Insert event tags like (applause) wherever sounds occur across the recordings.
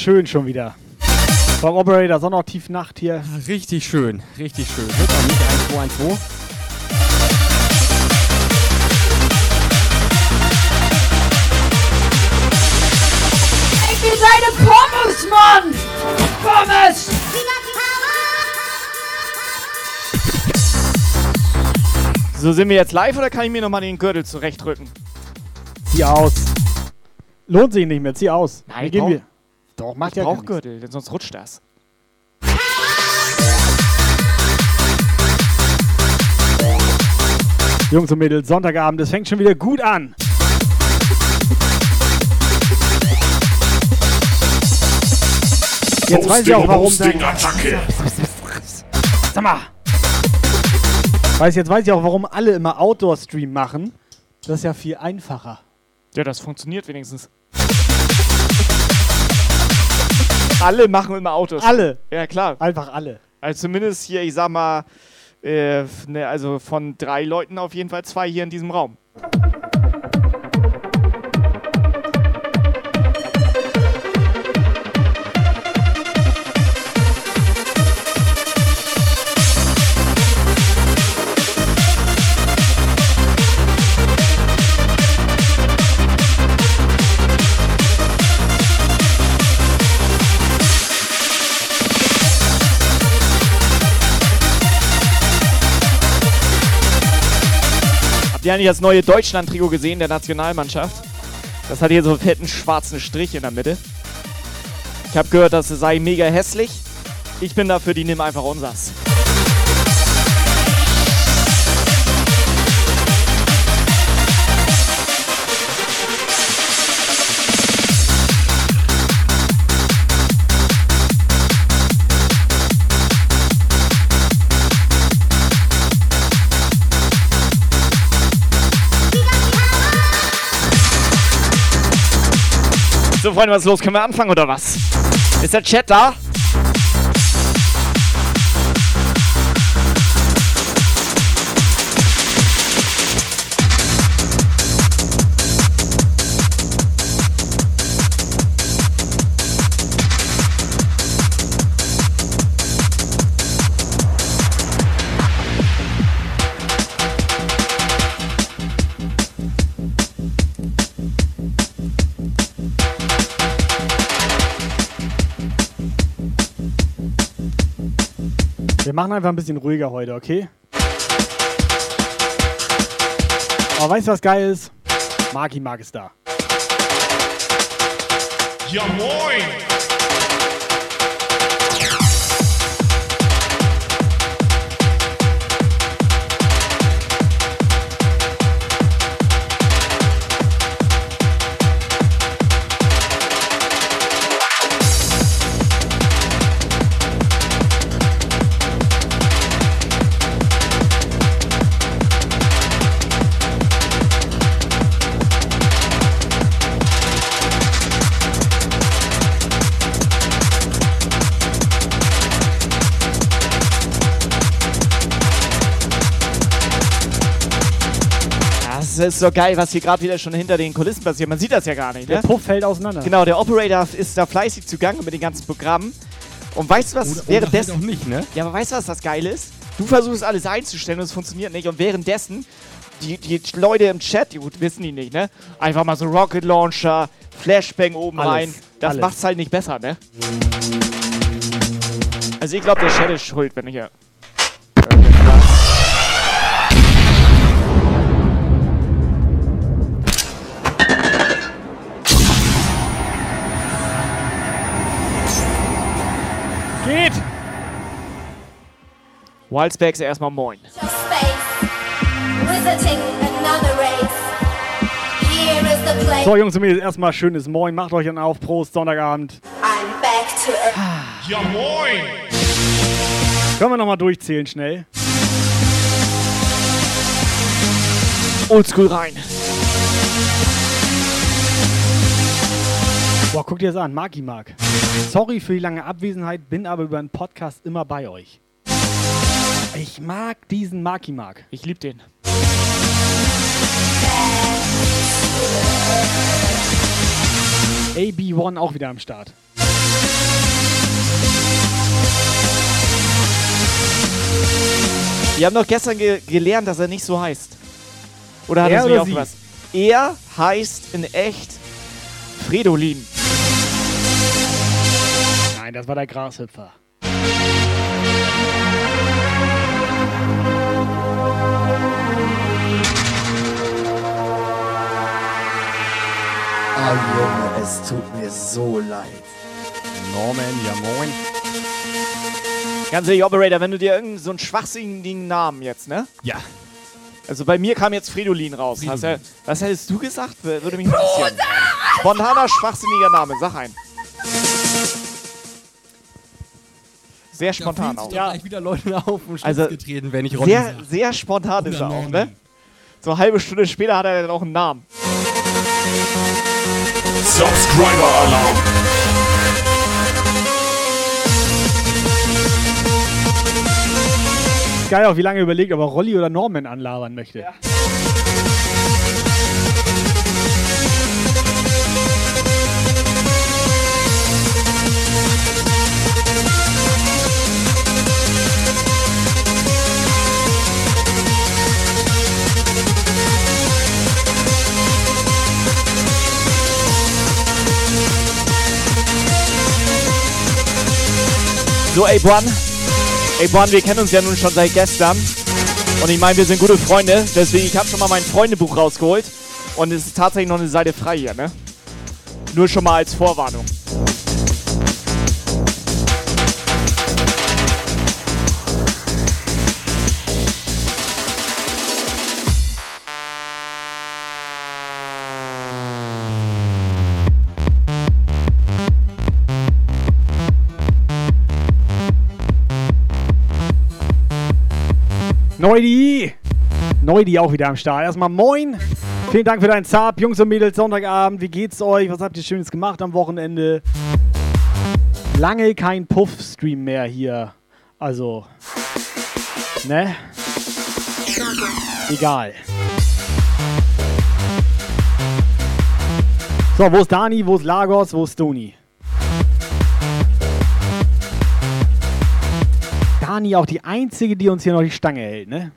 schön schon wieder. Vom Operator Sonnenaktiv Nacht hier. Richtig schön, richtig schön. Hört man nicht 1, 2, 1, 2. Ich bin deine Pommes, Mann! Pommes! So, sind wir jetzt live oder kann ich mir nochmal den Gürtel zurechtrücken? Zieh aus. Lohnt sich nicht mehr, zieh aus. Nein, wir gehen wir. Doch, macht Ich ja brauch gar nichts. Gürtel, denn sonst rutscht das. Jungs und Mädels, Sonntagabend, es fängt schon wieder gut an. Jetzt weiß ich auch, warum dann, Sag mal. Weiß, jetzt weiß ich auch, warum alle immer Outdoor-Stream machen. Das ist ja viel einfacher. Ja, das funktioniert wenigstens. Alle machen immer Autos. Alle. Ja, klar. Einfach alle. Also zumindest hier, ich sag mal, äh, ne, also von drei Leuten auf jeden Fall zwei hier in diesem Raum. Habt ihr eigentlich das neue Deutschland-Trikot gesehen, der Nationalmannschaft? Das hat hier so einen fetten schwarzen Strich in der Mitte. Ich habe gehört, das sei mega hässlich. Ich bin dafür, die nehmen einfach unsers. So, Freunde, was ist los? Können wir anfangen oder was? Ist der Chat da? Machen einfach ein bisschen ruhiger heute, okay? Aber weißt du, was geil ist? Maki Mark ist da. Ja moin! Ist so geil, was hier gerade wieder schon hinter den Kulissen passiert. Man sieht das ja gar nicht, Der ne? Puff fällt auseinander. Genau, der Operator ist da fleißig zugange mit den ganzen Programmen. Und weißt du, was Oder, oder währenddessen... auch nicht, ne? Ja, aber weißt du, was das Geile ist? Du versuchst alles einzustellen und es funktioniert nicht. Und währenddessen, die, die Leute im Chat, die gut wissen die nicht, ne? Einfach mal so Rocket Launcher, Flashbang oben Alles, rein. Das alles. macht's halt nicht besser, ne? Also ich glaube, der Chat ist schuld, wenn ich ja. Geht! Wildspecs erstmal moin. space. So, Jungs und Mädels, erstmal schönes Moin. Macht euch einen auf. Prost, Sonntagabend. I'm back to earth. Ja moin! Können wir nochmal durchzählen schnell? Oldschool rein. Boah, guck dir das an, Marki Mark. Sorry für die lange Abwesenheit, bin aber über den Podcast immer bei euch. Ich mag diesen Marki Mark. Ich lieb den. AB1 auch wieder am Start. Wir haben doch gestern ge gelernt, dass er nicht so heißt. Oder hat er oder auch was? Er heißt in echt Fridolin. Nein, das war der Grashüpfer. Ah, Junge, es tut mir so leid. Norman, ja moin. Ganz ehrlich, Operator, wenn du dir irgendeinen so einen schwachsinnigen Namen jetzt, ne? Ja. Also bei mir kam jetzt Fridolin raus. Hast ja, was hättest du gesagt? Wür- Würde mich interessieren. Spontaner, schwachsinniger Name. Sag ein. Sehr spontan auch. Ja. gleich wieder Leute auf Schlips Also, getreten, wenn ich Ronny Sehr, sag. sehr spontan ist er auch, ne? So eine halbe Stunde später hat er dann auch einen Namen. Subscriber Alarm. Geil auch, wie lange er überlegt, ob er Rolli oder Norman anlabern möchte. So, ey, Buan. Ey, Buan, wir kennen uns ja nun schon seit gestern. Und ich meine, wir sind gute Freunde. Deswegen, ich habe schon mal mein Freundebuch rausgeholt. Und es ist tatsächlich noch eine Seite frei hier, ne? Nur schon mal als Vorwarnung. Neudi! Neudi auch wieder am Start. Erstmal moin. Vielen Dank für deinen Zap. Jungs und Mädels, Sonntagabend. Wie geht's euch? Was habt ihr Schönes gemacht am Wochenende? Lange kein Puff-Stream mehr hier. Also, ne? Egal. So, wo ist Dani? Wo ist Lagos? Wo ist Stony? Dani auch die einzige, die uns hier noch die Stange hält, ne?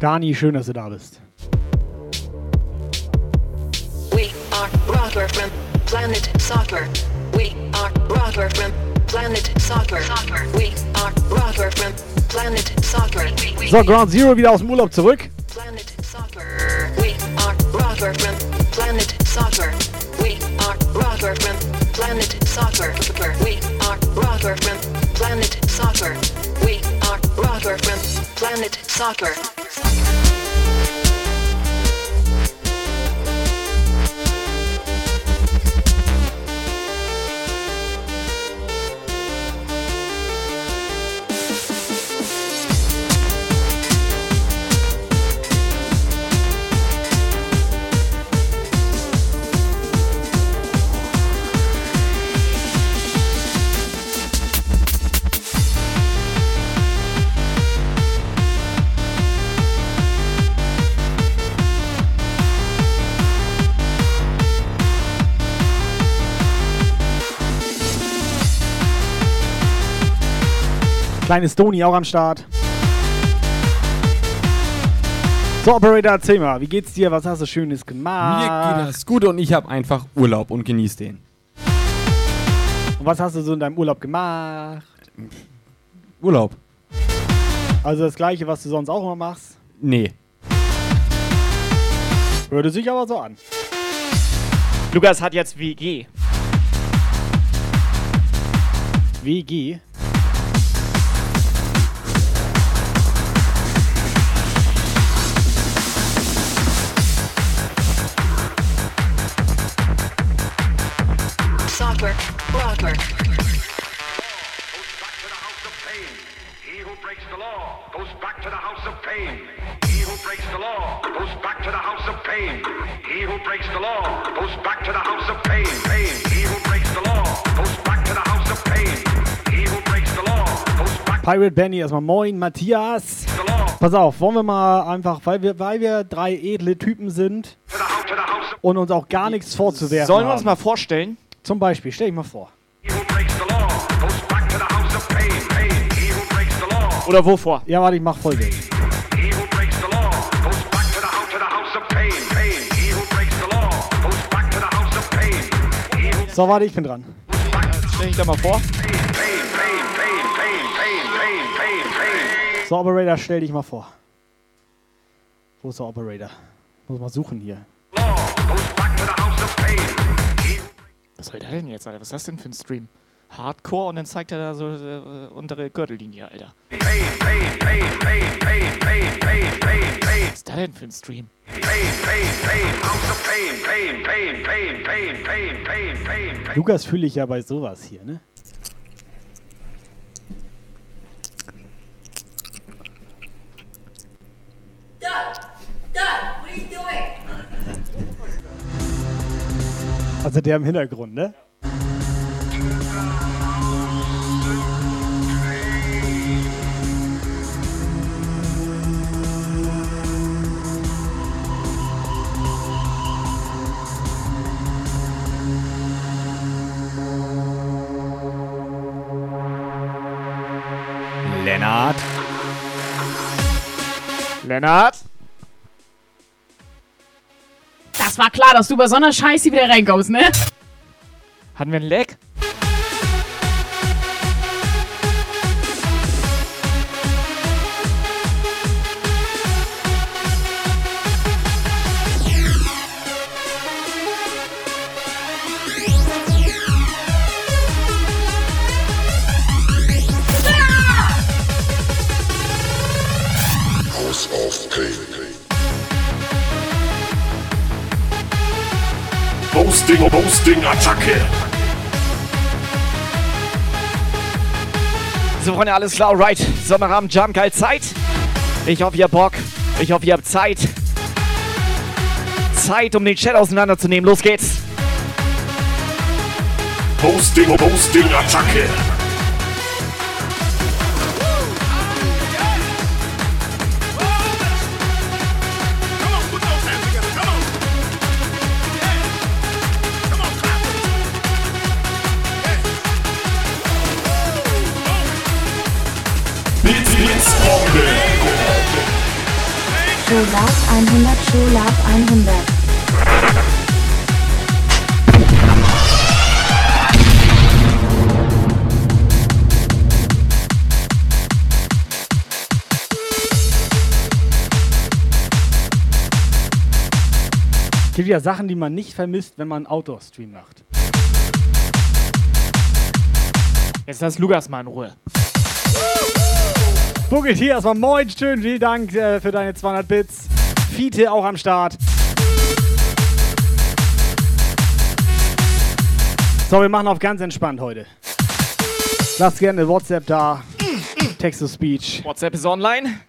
Dani, schön, dass du da bist. We are Planet Soccer. We are Rocker from Planet Soccer. Soccer. We are Rocker from Planet Soccer. So, Ground Zero wieder aus dem Urlaub zurück. Planet Soccer. We are Rocker from Planet Soccer. We are Rocker from Planet Soccer. We are Rocker from Planet Soccer. We are Rocker from Planet Soccer. Kleine Stony auch am Start. So, Operator, erzähl mal, wie geht's dir? Was hast du Schönes gemacht? Mir geht das gut und ich habe einfach Urlaub und genieße den. Und was hast du so in deinem Urlaub gemacht? Urlaub? Also das gleiche, was du sonst auch immer machst? Nee. Hörte sich aber so an. Lukas hat jetzt WG. WG? Soccer. Rocker. He who breaks the law goes back to the house of pain. He who breaks the law goes back to the house of pain. He who breaks the law goes back to the house of pain. Pain. He who breaks the law goes back to the house of pain. He who breaks the law goes back Pirate Benny, erstmal moin, Matthias. Pass auf, wollen wir mal einfach, weil wir, weil wir drei edle Typen sind und uns auch gar nichts vorzuwerfen Sollen wir uns mal vorstellen? Zum Beispiel, stell ich mal vor. Oder wovor? Ja, warte, ich mach folgendes. So, warte, ich bin dran. Stell ich da mal vor. So, Operator, stell dich mal vor. Wo ist der Operator? Muss mal suchen hier was soll der denn jetzt, Alter? Was ist das denn für ein Stream? Hardcore und dann zeigt er da so äh, untere Gürtellinie, Alter. Was ist da denn für ein Stream? Lukas fühle ich ja bei sowas hier, ne? Ja! Also der im Hintergrund, ne? Lennart. Lennart? Das war klar, dass du bei so einer Scheiße wieder reinkommst, ne? Hatten wir einen Leck? Boasting, Boasting, Attacke. So, Freunde, alles klar, right. Sommerabend, Jump, geil Zeit. Ich hoffe, ihr habt Bock. Ich hoffe, ihr habt Zeit. Zeit, um den Chat auseinanderzunehmen. Los geht's. Boasting, Boasting, Attacke. Schulab 100, Schulab 100. Gibt ja Sachen, die man nicht vermisst, wenn man einen Outdoor-Stream macht. Jetzt lass Lukas mal in Ruhe. Buggelt hier erstmal moin, schön, vielen Dank äh, für deine 200 Bits. Fiete auch am Start. So, wir machen auf ganz entspannt heute. Lasst gerne WhatsApp da. Text-to-Speech. WhatsApp ist online.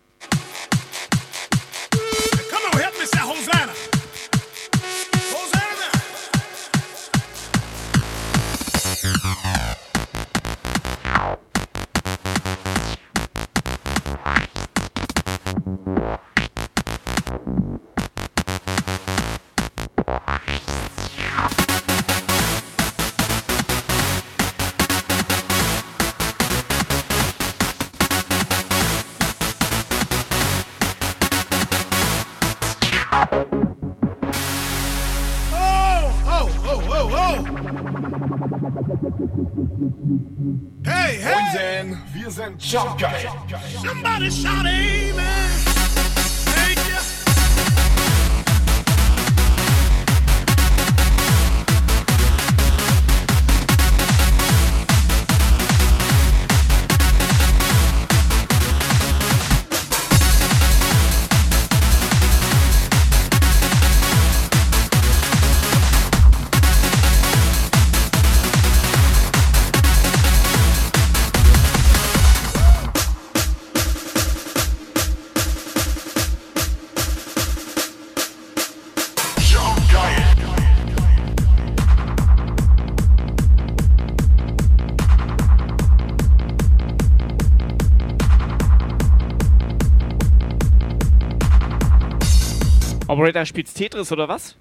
Operator spielt Tetris oder was?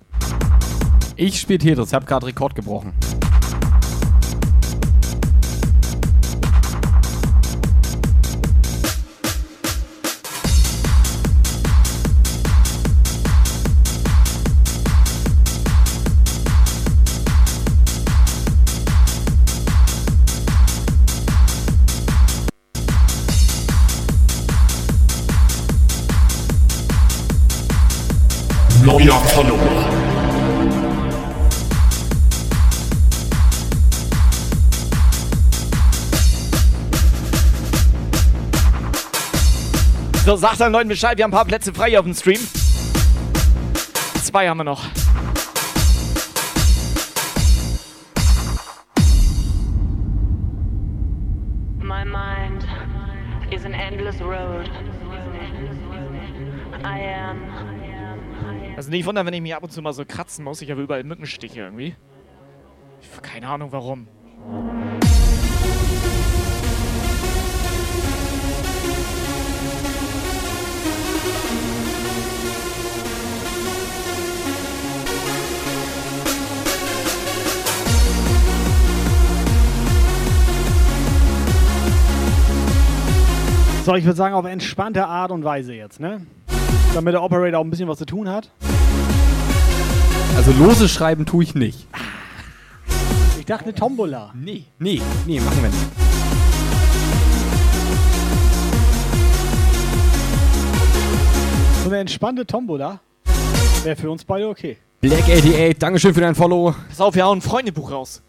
Ich spiele Tetris, ich habe gerade Rekord gebrochen. So, sagt den Leuten Bescheid, wir haben ein paar Plätze frei auf dem Stream. Zwei haben wir noch. My mind is an endless road. I am. Also nicht wundern, wenn ich mich ab und zu mal so kratzen muss. Ich habe überall Mückenstiche irgendwie. Ich, keine Ahnung warum. So, ich würde sagen, auf entspannte Art und Weise jetzt, ne? Damit der Operator auch ein bisschen was zu tun hat. Also lose schreiben tue ich nicht. Ich dachte eine Tombola. Nee, nee, nee, machen wir nicht. So eine entspannte Tombola wäre für uns beide okay. Black88, Dankeschön für dein Follow. Pass auf, wir hauen ein Freundebuch raus.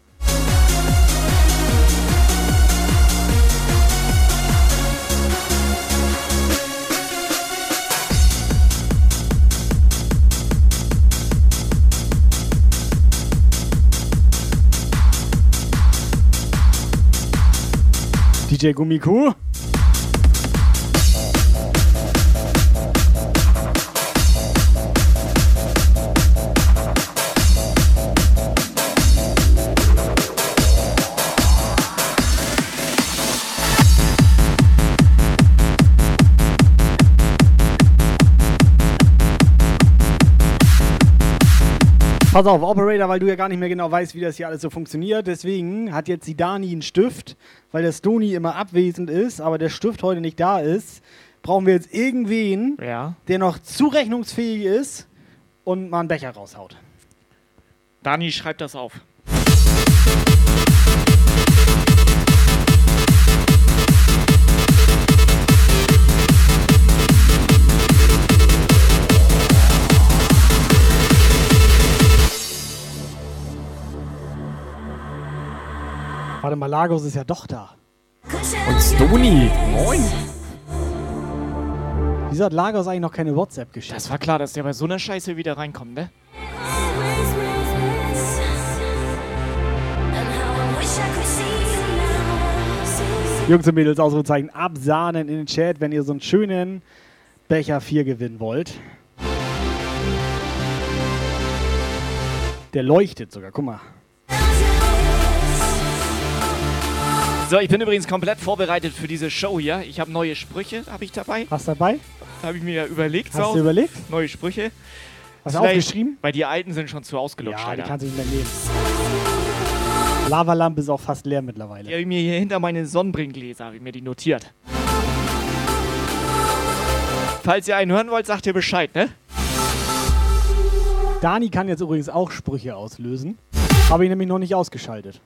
DJ Gummiku. Pass auf, Operator, weil du ja gar nicht mehr genau weißt, wie das hier alles so funktioniert. Deswegen hat jetzt die Dani einen Stift, weil der Stony immer abwesend ist, aber der Stift heute nicht da ist. Brauchen wir jetzt irgendwen, Ja. der noch zurechnungsfähig ist und mal einen Becher raushaut. Dani, schreib das auf. Warte mal, Lagos ist ja doch da. Und Stony, moin. Wieso hat Lagos eigentlich noch keine WhatsApp geschickt? Das war klar, dass der bei so einer Scheiße wieder reinkommt, ne? Jungs und Mädels, Ausrufezeichen, absahnen in den Chat, wenn ihr so einen schönen Becher 4 gewinnen wollt. Der leuchtet sogar, guck mal. So, ich bin übrigens komplett vorbereitet für diese Show hier. Ich habe neue Sprüche, habe ich dabei. Hast du dabei? Habe ich mir überlegt. Hast so. du überlegt? Neue Sprüche. Hast du Vielleicht- aufgeschrieben? Weil die alten sind schon zu ausgelutscht, Ja, die Alter. kannst du nicht mehr nehmen. Lavalampe ist auch fast leer mittlerweile. Die habe ich mir hier hinter meine Sonnenbrillengläser, habe ich mir die notiert. Falls ihr einen hören wollt, sagt ihr Bescheid, ne? Dani kann jetzt übrigens auch Sprüche auslösen. Habe ich nämlich noch nicht ausgeschaltet.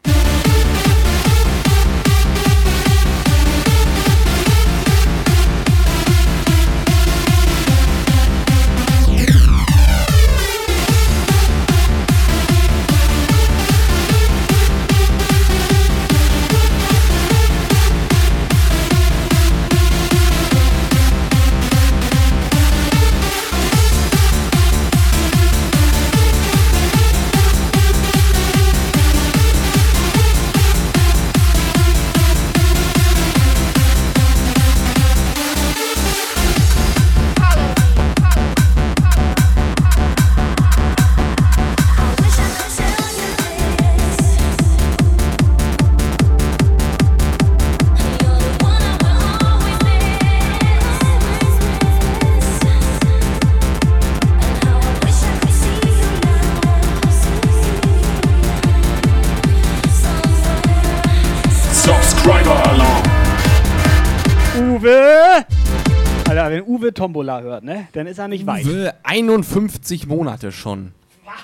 Tombola hört, ne? Dann ist er nicht weit. Uwe, 51 Monate schon.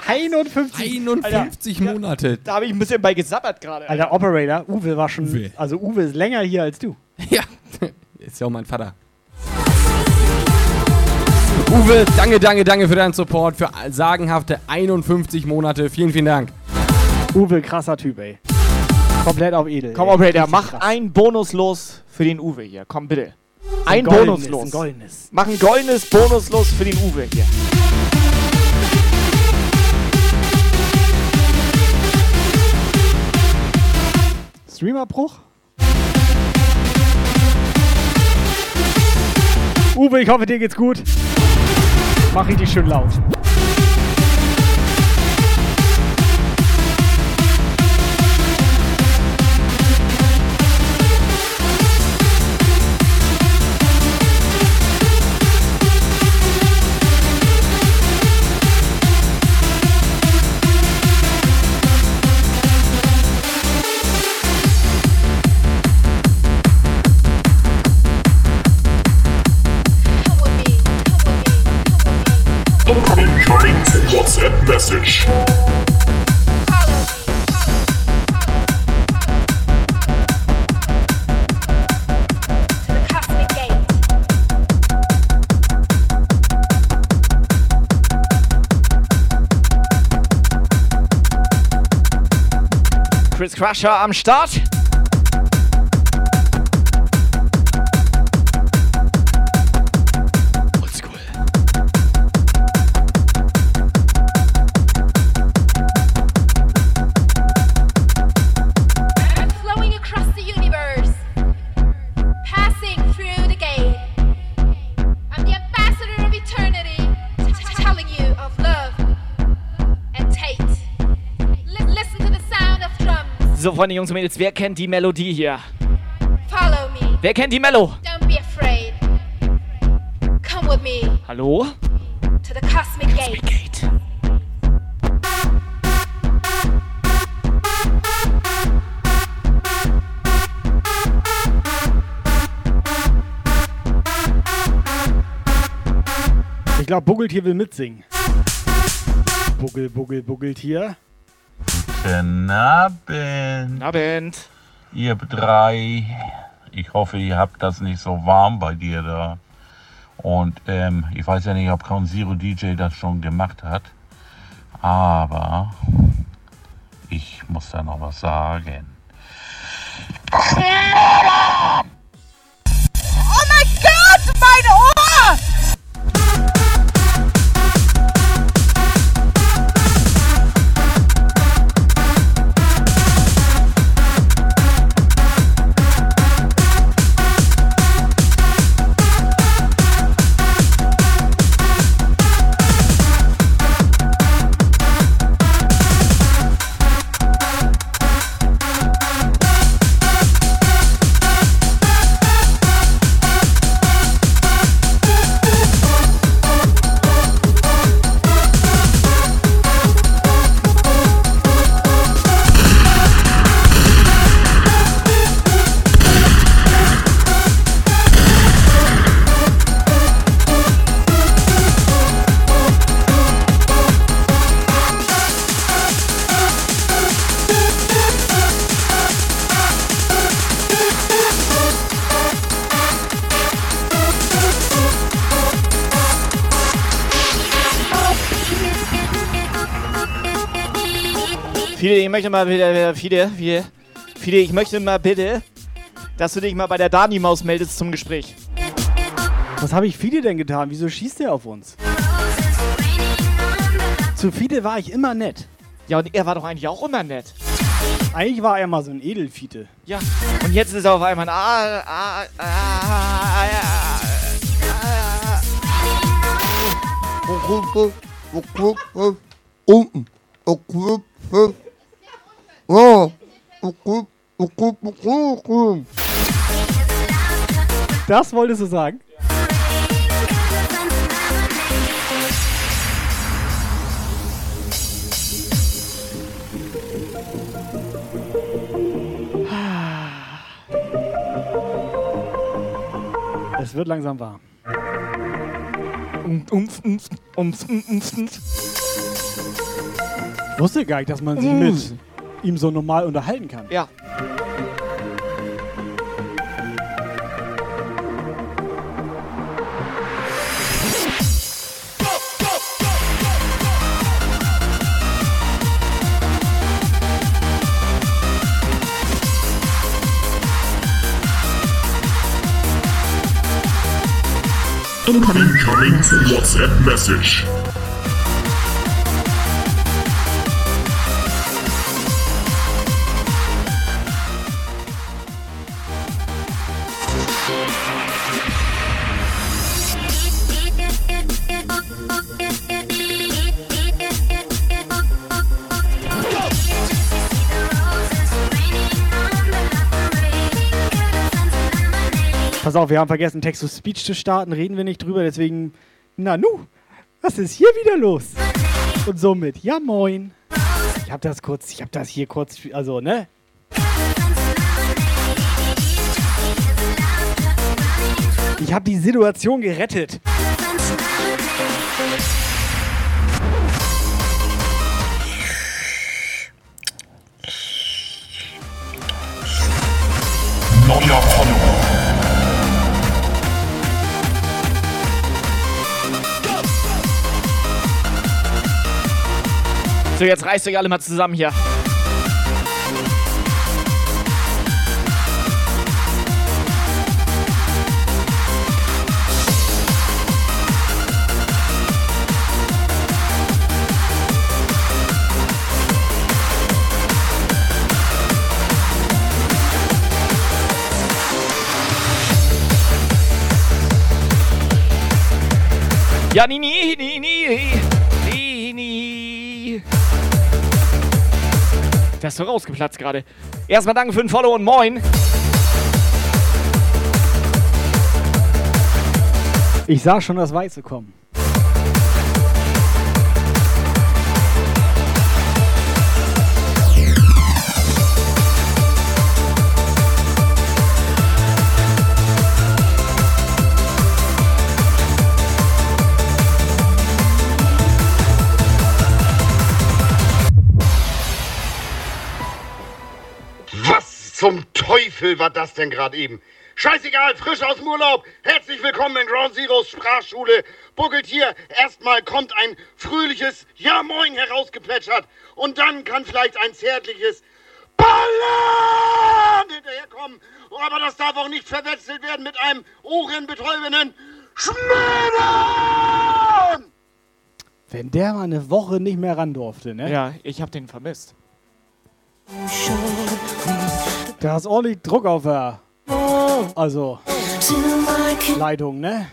51. 51 Monate. Da habe ich ein bisschen bei gesabbert gerade. Alter, Operator, Uwe war schon. Uwe. Also Uwe ist länger hier als du. (laughs) Ja, ist ja auch mein Vater. Uwe, danke, danke, danke für deinen Support, für sagenhafte 51 Monate. Vielen, vielen Dank. Uwe, krasser Typ, ey. Komplett auf edel. Komm, ey. Operator, mach krass. ein Bonus los für den Uwe hier. Komm, bitte. Ein goldenes, Bonus los. Ein goldenes. Mach ein goldenes Bonus los für den Uwe hier. Streamerbruch? Uwe, ich hoffe, dir geht's gut. Mach richtig schön laut. Current WhatsApp message. Chris Crusher am Start. Freunde, Jungs und Mädels, wer kennt die Melodie hier? Follow me. Wer kennt die Mello? Don't be afraid. Come with me Hallo? to the cosmic gate. Ich glaube, Buggeltier will mitsingen. Buggel, Buggel, Buggeltier. Guten Abend. Abend. Ihr drei. Ich hoffe, ihr habt das nicht so warm bei dir da. Und ähm, ich weiß ja nicht, ob Count Zero DJ das schon gemacht hat. Aber ich muss da noch was sagen. Oh mein Gott, mein Ohr! Möchte mal bitte, Fide, Fide, Fide, ich möchte mal bitte, dass du dich mal bei der Dani-Maus meldest zum Gespräch. Was habe ich Fide denn getan? Wieso schießt der auf uns? Zu Fide war ich immer nett. Ja, und er war doch eigentlich auch immer nett. Eigentlich war er mal so ein Edelfiete. Ja, und jetzt ist er auf einmal ein ah, ah, ah, ah, Unten. Das wolltest du sagen? Es wird langsam warm. Umf, umf, umf, umf, umf, umf. Ich wusste gar nicht, dass man sich Mm. Mit ihm so normal unterhalten kann. Ja. Incoming WhatsApp message. Pass auf, wir haben vergessen, Text-to-Speech zu starten, reden wir nicht drüber, deswegen, na nu, was ist hier wieder los? Und somit, ja moin. Ich hab das kurz, ich hab das hier kurz, also, ne? Ich hab die Situation gerettet. Neuer Follower. So, jetzt reißt euch alle mal zusammen hier. Ja, nie, nie, Der ist so rausgeplatzt gerade. Erstmal danke für den Follow und moin. Ich sah schon das Weiße kommen. Zum Teufel war das denn gerade eben? Scheißegal, frisch aus dem Urlaub. Herzlich willkommen in Ground Zeroes Sprachschule. Buckelt hier. Erstmal kommt ein fröhliches Ja Moin herausgeplätschert. Und dann kann vielleicht ein zärtliches Ballern hinterherkommen. Aber das darf auch nicht verwechselt werden mit einem ohrenbetäubenden Schmettern! Wenn der mal eine Woche nicht mehr ran durfte, ne? Ja, ich hab den vermisst. Da ist ordentlich Druck auf der. Also. Leitung, ne?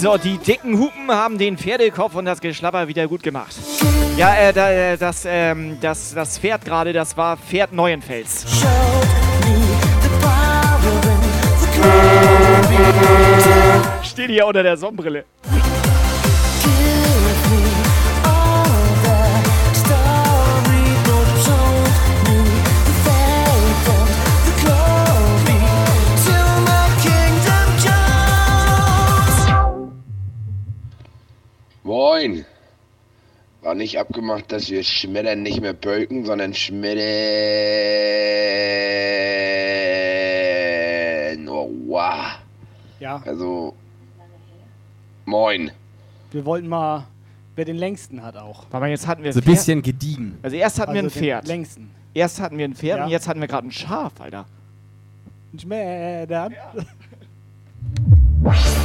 So, die dicken Hupen haben den Pferdekopf und das Geschlapper wieder gut gemacht. Ja, äh, da, äh, das, ähm, das, das Pferd gerade, das war Pferd Neuenfels. showed me the power and the glory Steht hier unter der Sonnenbrille. Moin. War nicht abgemacht, dass wir Schmettern nicht mehr bölken, sondern schmettern. Oh, wow. Ja. Also, moin. Wir wollten mal, wer den längsten hat auch. Aber jetzt hatten wir So ein Pferd. bisschen gediegen. Also erst hatten wir ein Also Pferd. längsten. Erst hatten wir ein Pferd Ja. und jetzt hatten wir gerade ein Schaf, Alter. Ein Schmädern. (laughs)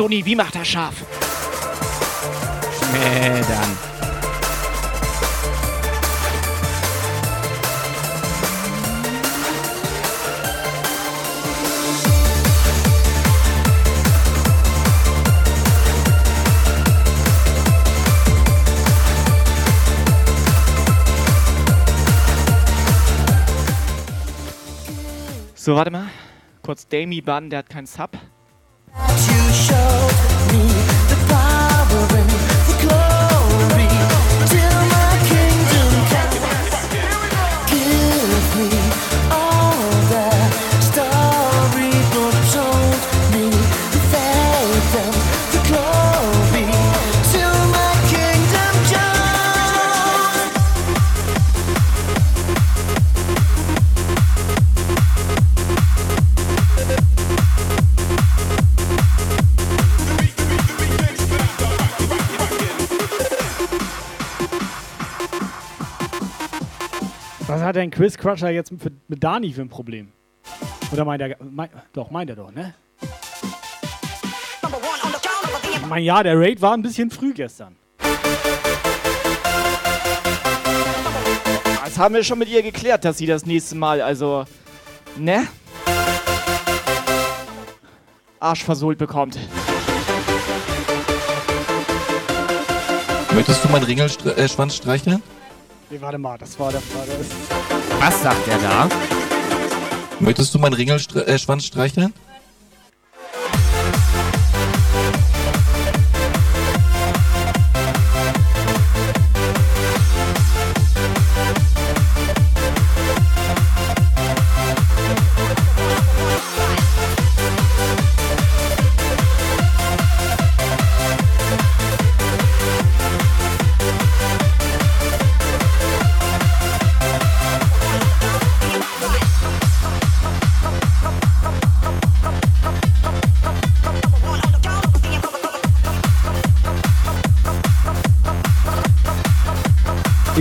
Toni, wie macht er scharf? Äh, Schmettern. So, warte mal. Kurz Damey Bann, der hat keinen Sub. You showed hat denn Chris Crusher jetzt mit, mit Dani für ein Problem? Oder meint er, mein, doch, meint er doch, ne? Ich meine, ja, der Raid war ein bisschen früh gestern. Das haben wir schon mit ihr geklärt, dass sie das nächste Mal, also, ne? Arsch versohlt bekommt. Möchtest du meinen Ringelschwanz Schwanz streicheln? Nee, warte mal, das war der Fall. Was sagt er da? Möchtest du meinen Ringelschwanz äh, streicheln?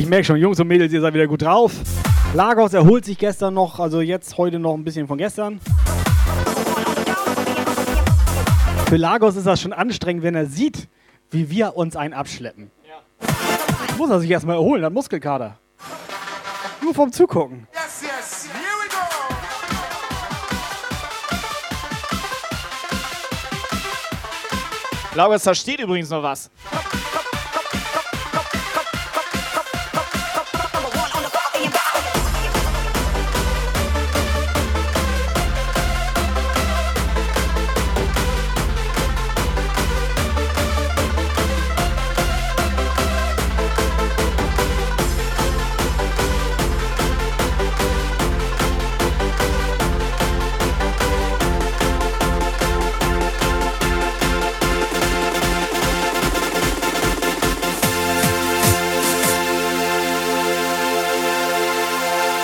Merke schon, Jungs und Mädels, ihr seid wieder gut drauf. Lagos erholt sich gestern noch, also jetzt heute noch ein bisschen von gestern. Für Lagos ist das schon anstrengend, wenn er sieht, wie wir uns einen abschleppen. Muss er sich erstmal erholen, dann Muskelkater. Nur vom Zugucken. Yes, yes, here we go. Laurens, da steht übrigens noch was.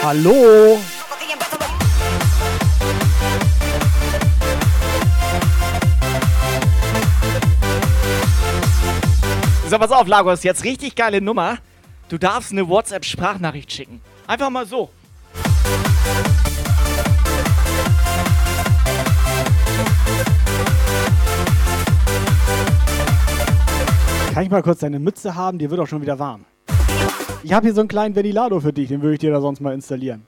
Hallo? So, pass auf, Lagos, jetzt richtig geile Nummer. Du darfst eine WhatsApp-Sprachnachricht schicken. Einfach mal so. Kann ich mal kurz deine Mütze haben? Dir wird auch schon wieder warm. Ich habe hier so einen kleinen Ventilator für dich, den würde ich dir da sonst mal installieren.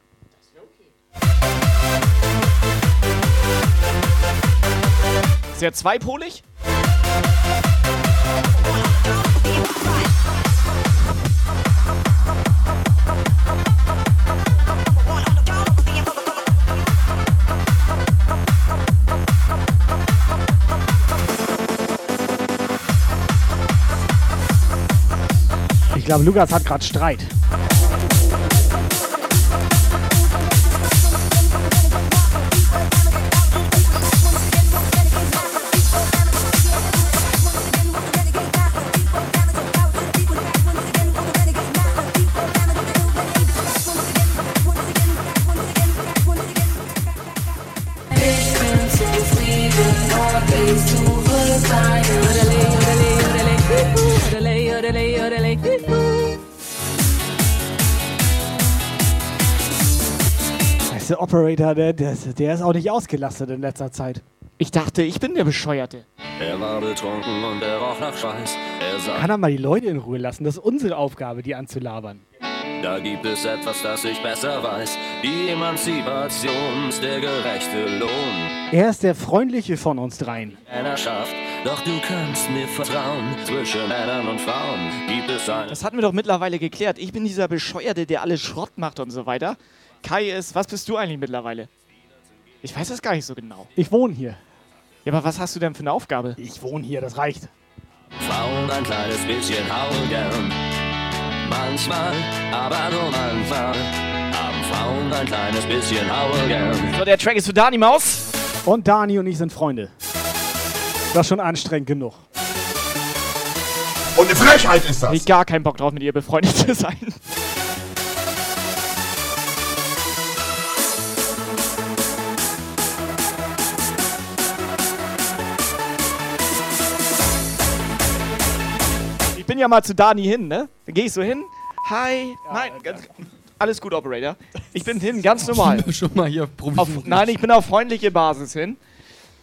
Ist der zweipolig? Ich glaube, Lukas hat gerade Streit. Operator, der, der, der ist auch nicht ausgelastet in letzter Zeit. Ich dachte, ich bin der Bescheuerte. Er war betrunken und er roch nach Schweiß. Er Kann er mal die Leute in Ruhe lassen? Das ist unsere Aufgabe, die anzulabern. da gibt es etwas, das ich besser weiß. Die Emanzipation ist der gerechte Lohn. Er ist der freundliche von uns dreien. Männerschaft, doch du kannst mir vertrauen. Zwischen Männern und Frauen gibt es ein. Das hatten wir doch mittlerweile geklärt. Ich bin dieser Bescheuerte, der alles Schrott macht und so weiter. Kai ist, was bist du eigentlich mittlerweile? Ich weiß das gar nicht so genau. Ich wohne hier. Ja, aber was hast du denn für eine Aufgabe? Ich wohne hier, das reicht. Frauen ein kleines bisschen hauen gern. Manchmal, aber nur manchmal, haben Frauen ein kleines bisschen hauen gern. So, der Track ist für Dani Maus. Und Dani und ich sind Freunde. Das ist schon anstrengend genug. Und eine Frechheit ist das. ich gar keinen Bock drauf, mit ihr befreundet zu sein. Bin ja mal zu Dani hin, ne? Dann gehe ich so hin. Hi. Nein, ganz, alles gut, Operator. Ich bin (laughs) hin, ganz normal. Schon mal hier. Auf, nein, ich bin auf freundliche Basis hin.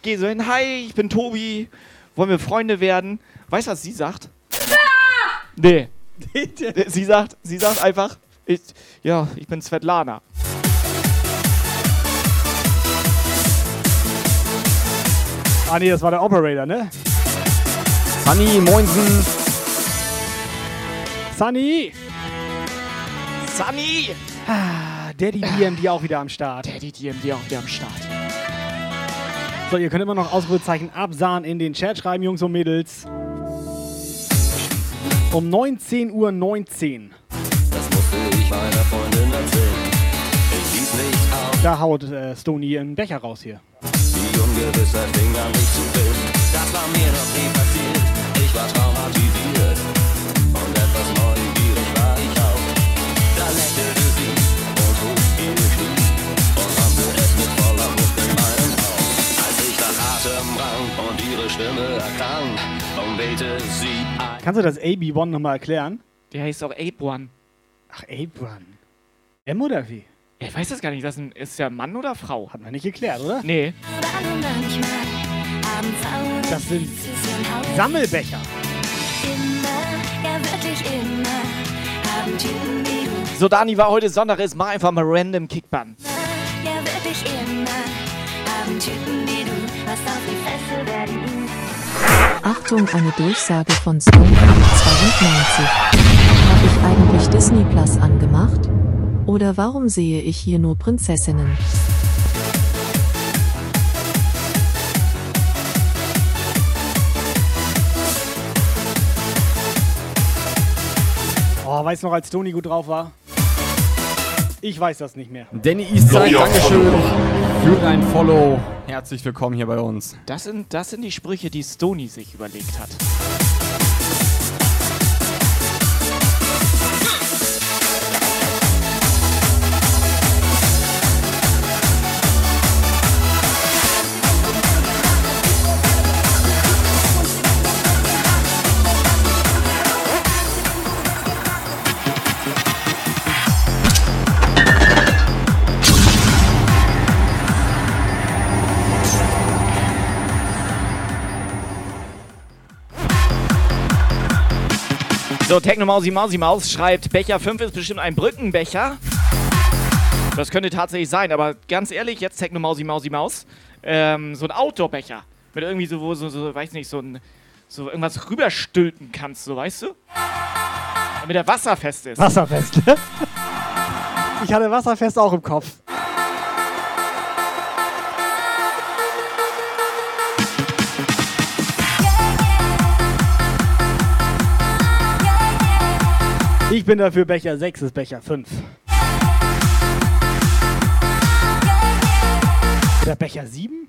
Geh so hin, hi, ich bin Tobi. Wollen wir Freunde werden? Weißt du, was sie sagt? Nee. sie sagt, sie sagt einfach, ich, ja, ich bin Svetlana. Ah nee, das war der Operator, ne? Sunny, moinsen. Sunny! Sunny! Ah, Daddy DMD auch wieder am Start. Daddy DMD auch wieder am Start. So, ihr könnt immer noch Ausrufezeichen absahen in den Chat schreiben, Jungs und Mädels. Um 19.19 Uhr. 19. Das musste ich meiner Freundin erzählen. Ich hielt nicht auf, Da haut äh, Stony einen Becher raus hier. die Ungewissheit fing an mich zu bilden. Das war mir noch nie passiert. Ich war traumatisiert und Stimme erklang, umwehte sie ein. Kannst du das AB1 nochmal erklären? Der heißt auch Ape One. Ach, AB1. M oder wie? Ja, ich weiß das gar nicht. Das ist, ein, ist der Mann oder Frau? Hat man nicht geklärt, oder? Nee. Das sind Sammelbecher. So, Dani war heute Sonntag, mach einfach mal random Kickbun. Achtung, eine Durchsage von Stone 92. Habe ich eigentlich Disney Plus angemacht? Oder warum sehe ich hier nur Prinzessinnen? Oh, weißt du noch, als Toni gut drauf war? Ich weiß das nicht mehr. Danny Eastside, Dankeschön für dein Follow. Herzlich willkommen hier bei uns. Das sind, das sind die Sprüche, die Stony sich überlegt hat. So, Techno Mausi Maus schreibt, Becher 5 ist bestimmt ein Brückenbecher. Das könnte tatsächlich sein, aber ganz ehrlich, jetzt Techno Mausi Mausi Maus, ähm, so ein Outdoor-Becher. Mit irgendwie so, wo so, so, weiß nicht, so ein, so irgendwas rüberstülpen kannst, so, weißt du? Damit er wasserfest ist. Wasserfest, ne? Ich hatte Wasserfest auch im Kopf. Ich bin dafür Becher 6 ist Becher 5. Oder Becher 7?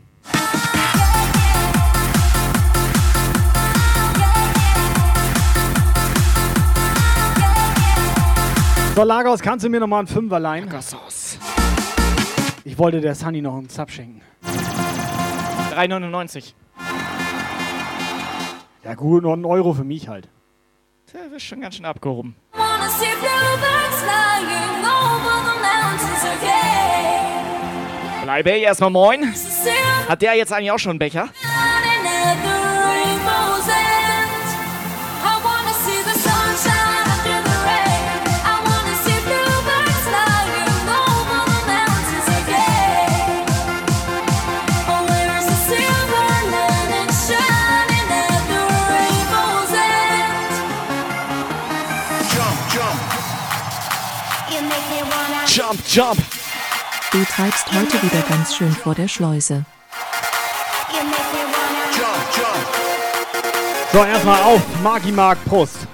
So, Lagos, kannst du mir nochmal einen Fünfer leihen? Lagersaus. Ich wollte der Sunny noch einen Sub schenken. 3,99. Ja gut, noch einen Euro für mich halt. Der ist schon ganz schön abgehoben. Bleibe erstmal moin. Hat der jetzt eigentlich auch schon einen Becher? Jump, jump. Jump, jump. du treibst heute wieder ganz schön vor der Schleuse. So, erstmal auf. Magi Mark, Prost.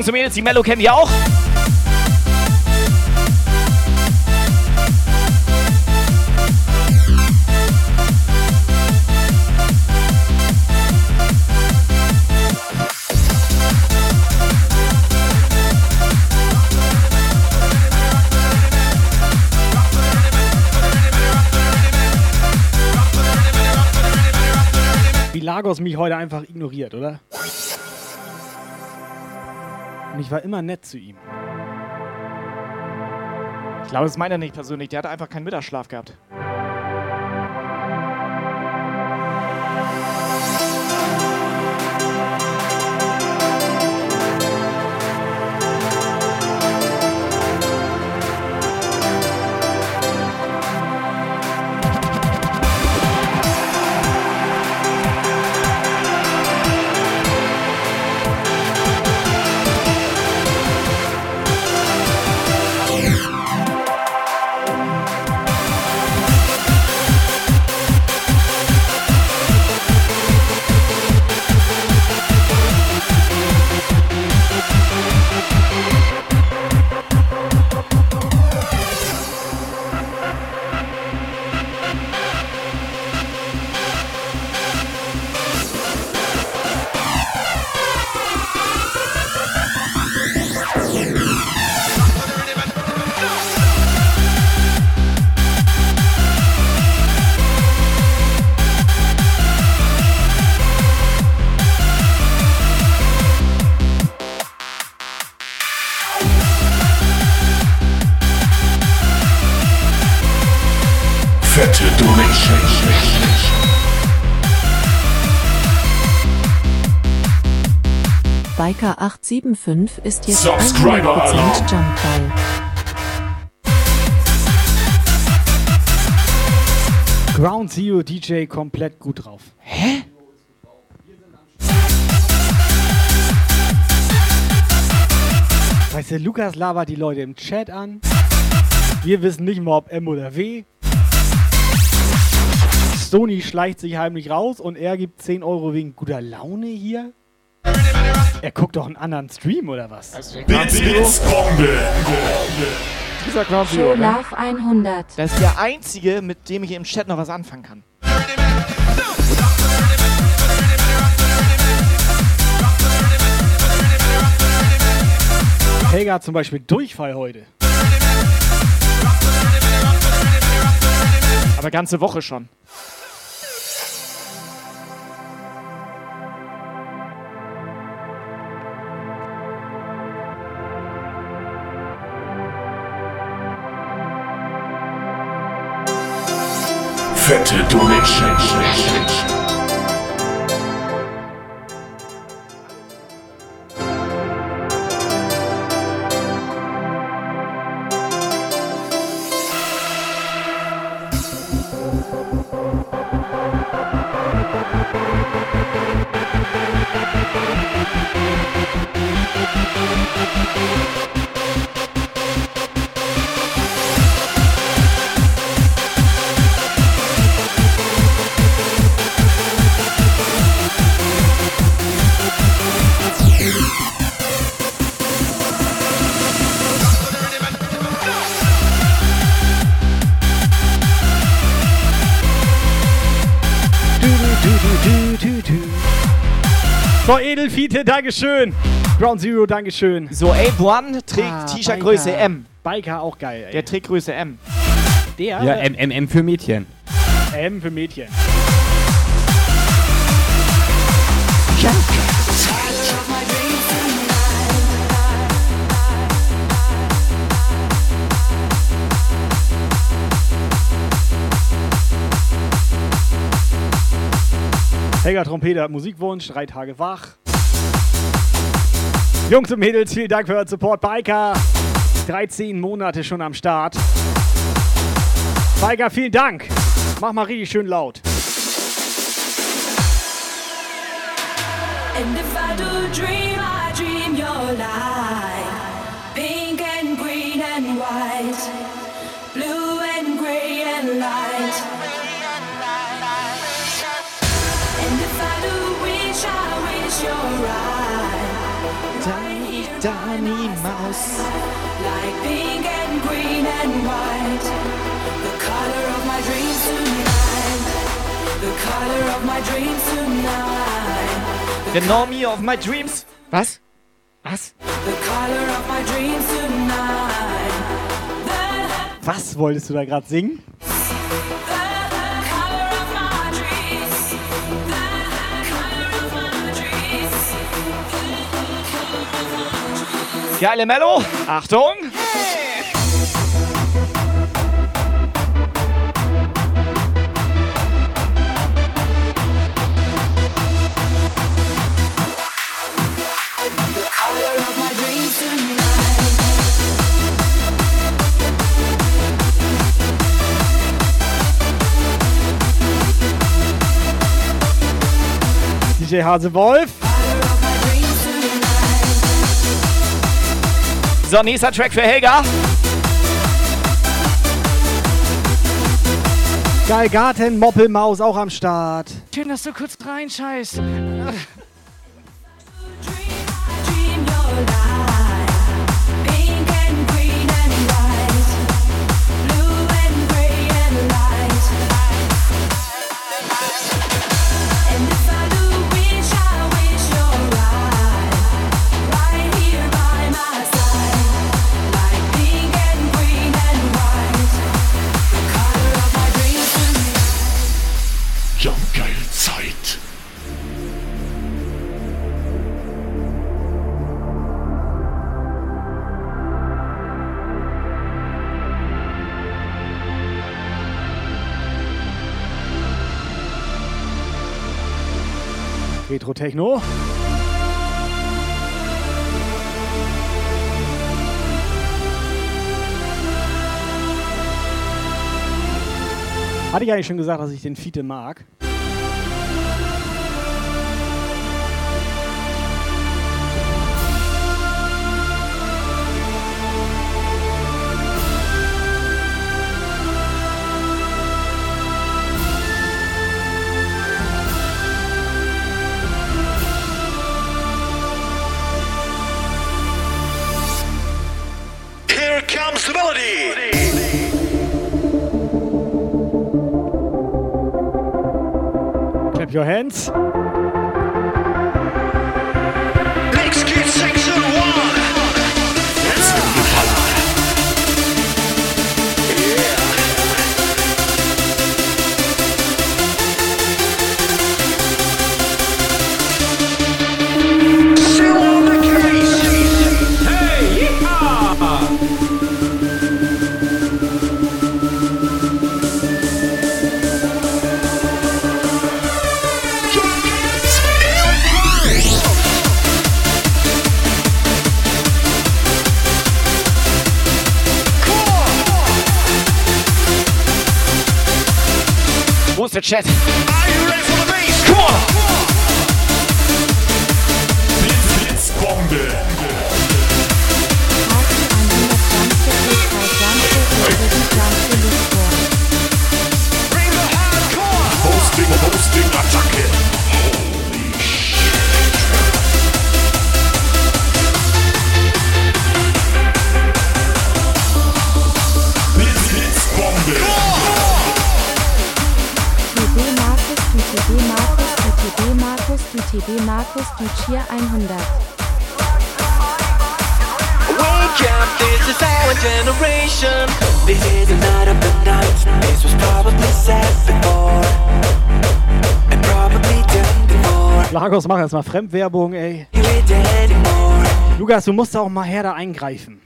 Jungs und Mädels, die Mello kennen ihr auch. Lagos mich heute einfach ignoriert, oder? Und ich war immer nett zu ihm. Ich glaube, das meint er nicht persönlich. Der hat einfach keinen Mittagsschlaf gehabt. Biker875 ist jetzt Subscriber 100% Alarm. Jumpgeil. Ground Zero DJ komplett gut drauf. Hä? Weißt du, Lukas labert die Leute im Chat an. Wir wissen nicht mal, ob M oder W. Stony schleicht sich heimlich raus und er gibt 10 Euro wegen guter Laune hier. Er guckt doch einen anderen Stream oder was? Dieser Ground Zero, ne? Love 100. Das ist der einzige, mit dem ich im Chat noch was anfangen kann. Helga hat zum Beispiel Durchfall heute. Aber ganze Woche schon. Fette Donation. Edelfiete, Dankeschön. Ground Zero, Dankeschön. So, Ape One trägt Ah, T-Shirt-Größe Biker. M. Biker auch geil, ey. Der trägt Größe M. Der? Ja, MMM für Mädchen. M für Mädchen. Helga Trompeter, Musikwunsch, drei Tage wach. Jungs und Mädels, vielen Dank für euren Support. Biker, 13 Monate schon am Start. Biker, vielen Dank. Mach mal richtig schön laut. And if I dream The Normie of my dreams. Was? Was? The color of my dreams tonight. The Was wolltest du da gerade singen? Geile Mello. Achtung. DJ Hase Wolf. So, nächster Track für Helga. Geil Garten, Moppelmaus auch am Start. Schön, dass du kurz reinscheißt. Techno. Hatte ich eigentlich schon gesagt, dass ich den Fiete mag? Clap your hands. Chat? Lagos, mach jetzt mal Fremdwerbung, ey. Lukas, du musst auch mal her da eingreifen.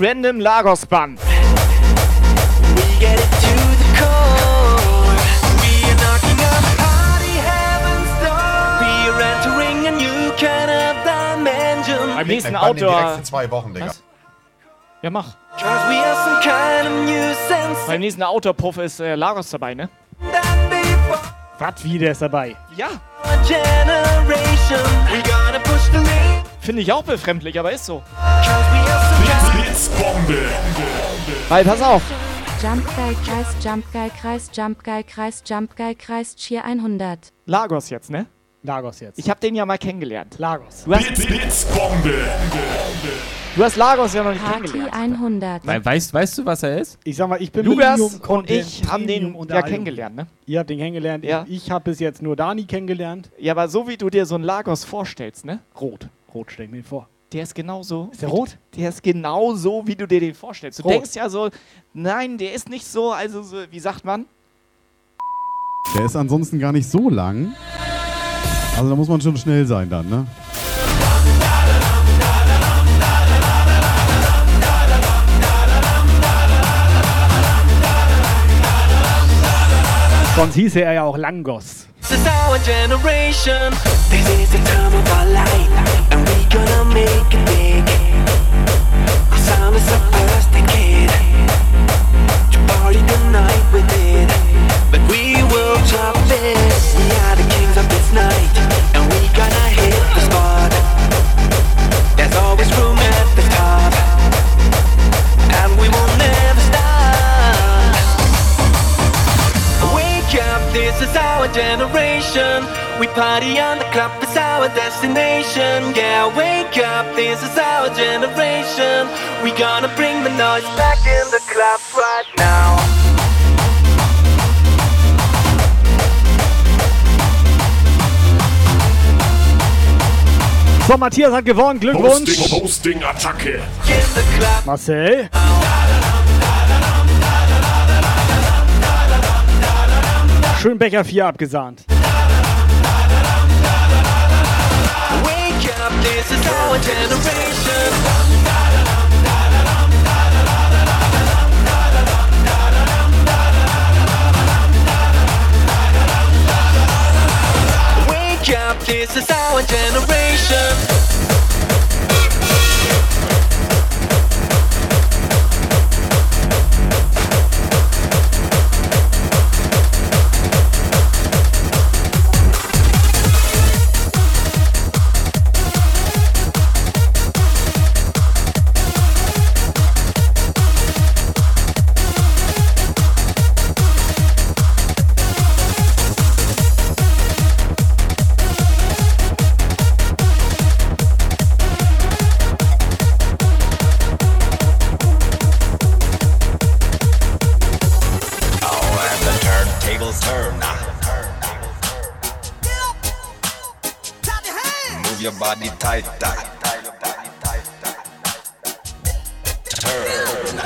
Random Lagos Band. we get it to the core. We are knocking up party heaven's door. We are entering a new kind of dimension. Beim nächsten Outdoor. für zwei Wochen, Digga. Ja, mach. Beim nächsten Outdoor-Puff ist äh, Lagos dabei, ne? Was, wie, der ist dabei? Ja. Finde ich auch befremdlich, aber ist so. Blitzbombe. Weil, pass auf. Jump Geil Kreis, Jump Geil Kreis, Jump Geil Kreis, Jump Geil Kreis, Cheer 100. Lagos jetzt, ne? Lagos jetzt. Ich habe den ja mal kennengelernt. Lagos. Blitz, Blitzbombe. Du hast Lagos ja noch nicht Party kennengelernt. 100. We weißt, weißt du, was er ist? Ich sag mal, ich bin Lukas und ich haben den ja kennengelernt, ne? Ihr habt den kennengelernt. Ja. Ich, ich habe bis jetzt nur Dani kennengelernt. Ja, aber so wie du dir so einen Lagos vorstellst, ne? Rot. Rot stell ich mir vor. Der ist genauso. Ist der rot? Der ist genau so, wie du dir den vorstellst. Du Rot. denkst ja so, nein, der ist nicht so, also so, wie sagt man? Der ist ansonsten gar nicht so lang. Also da muss man schon schnell sein dann, ne? To party the night with it. But we will drop this. We are the kings of this night, We party on the club, it's our destination. Yeah, wake up, this is our generation. We gonna bring the noise back in the club right now. So, Matthias hat gewonnen. Glückwunsch. Posting, Posting, Attacke. Marcel. Schön Becher 4 abgesahnt. This is our generation. This is our generation. Body tight. Turn.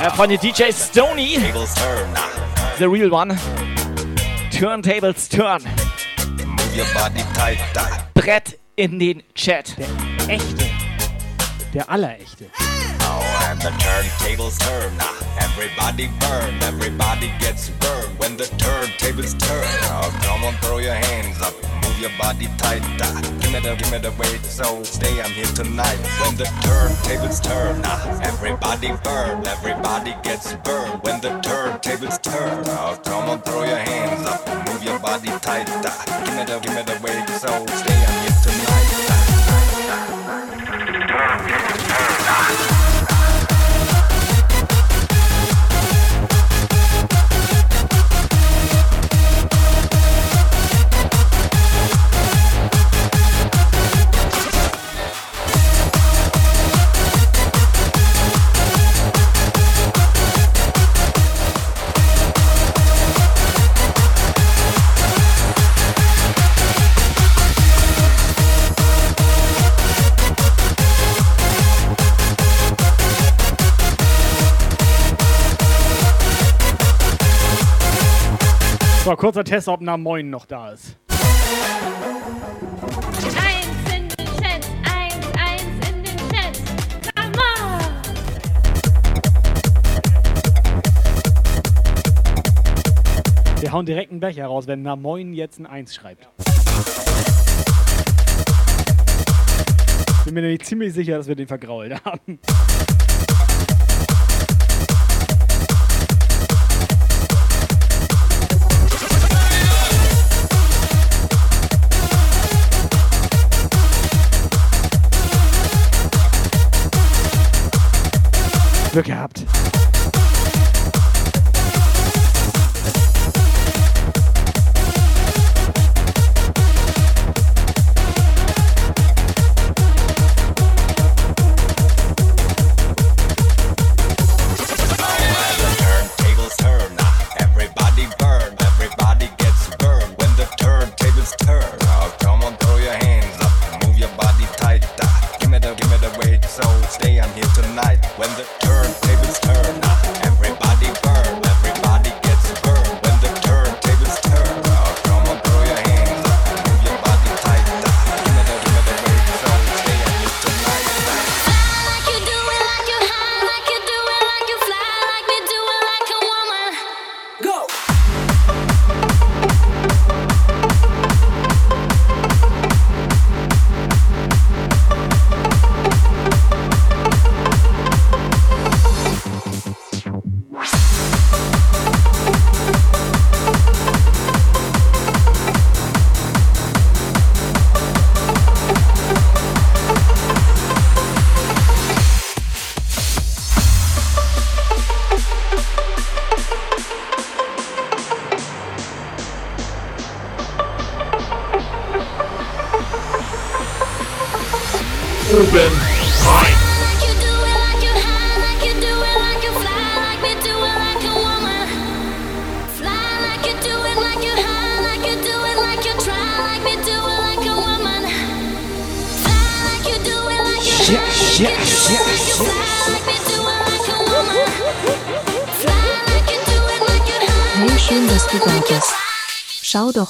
Ja, von den DJ Stony, Tables turn. the real one. Turntables turn. Move your body tight. Brett in den Chat. Der echte. Der allerechte. The turntables turn. Ah, everybody burn. Everybody gets burned when the turntables turn. Oh, come on, throw your hands up. Move your body tight. Give me the, give me the weight. So stay, I'm here tonight. When the turntables turn. Ah, everybody burn. Everybody gets burned when the turntables turn. Oh, come on, throw your hands up. Move your body tight. Give me the, give me the weight. So stay, I'm here tonight. Kurzer Test, ob Na Moin noch da ist. Eins eins, eins! Wir hauen direkt einen Becher raus, wenn Na Moin jetzt ein 1 schreibt. Bin mir nämlich ziemlich sicher, dass wir den vergrault haben. Glück gehabt.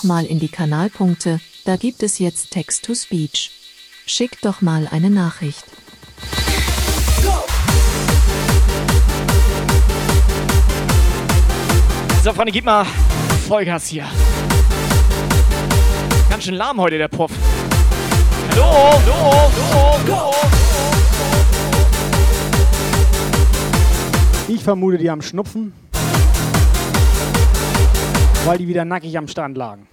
Mal in die Kanalpunkte, da gibt es jetzt Text-to-Speech. Schick doch mal eine Nachricht. So, Freunde, gib mal Vollgas hier. Ganz schön lahm heute, der Puff. Hallo, hallo, hallo, hallo. Ich vermute, die haben Schnupfen, weil die wieder nackig am Strand lagen.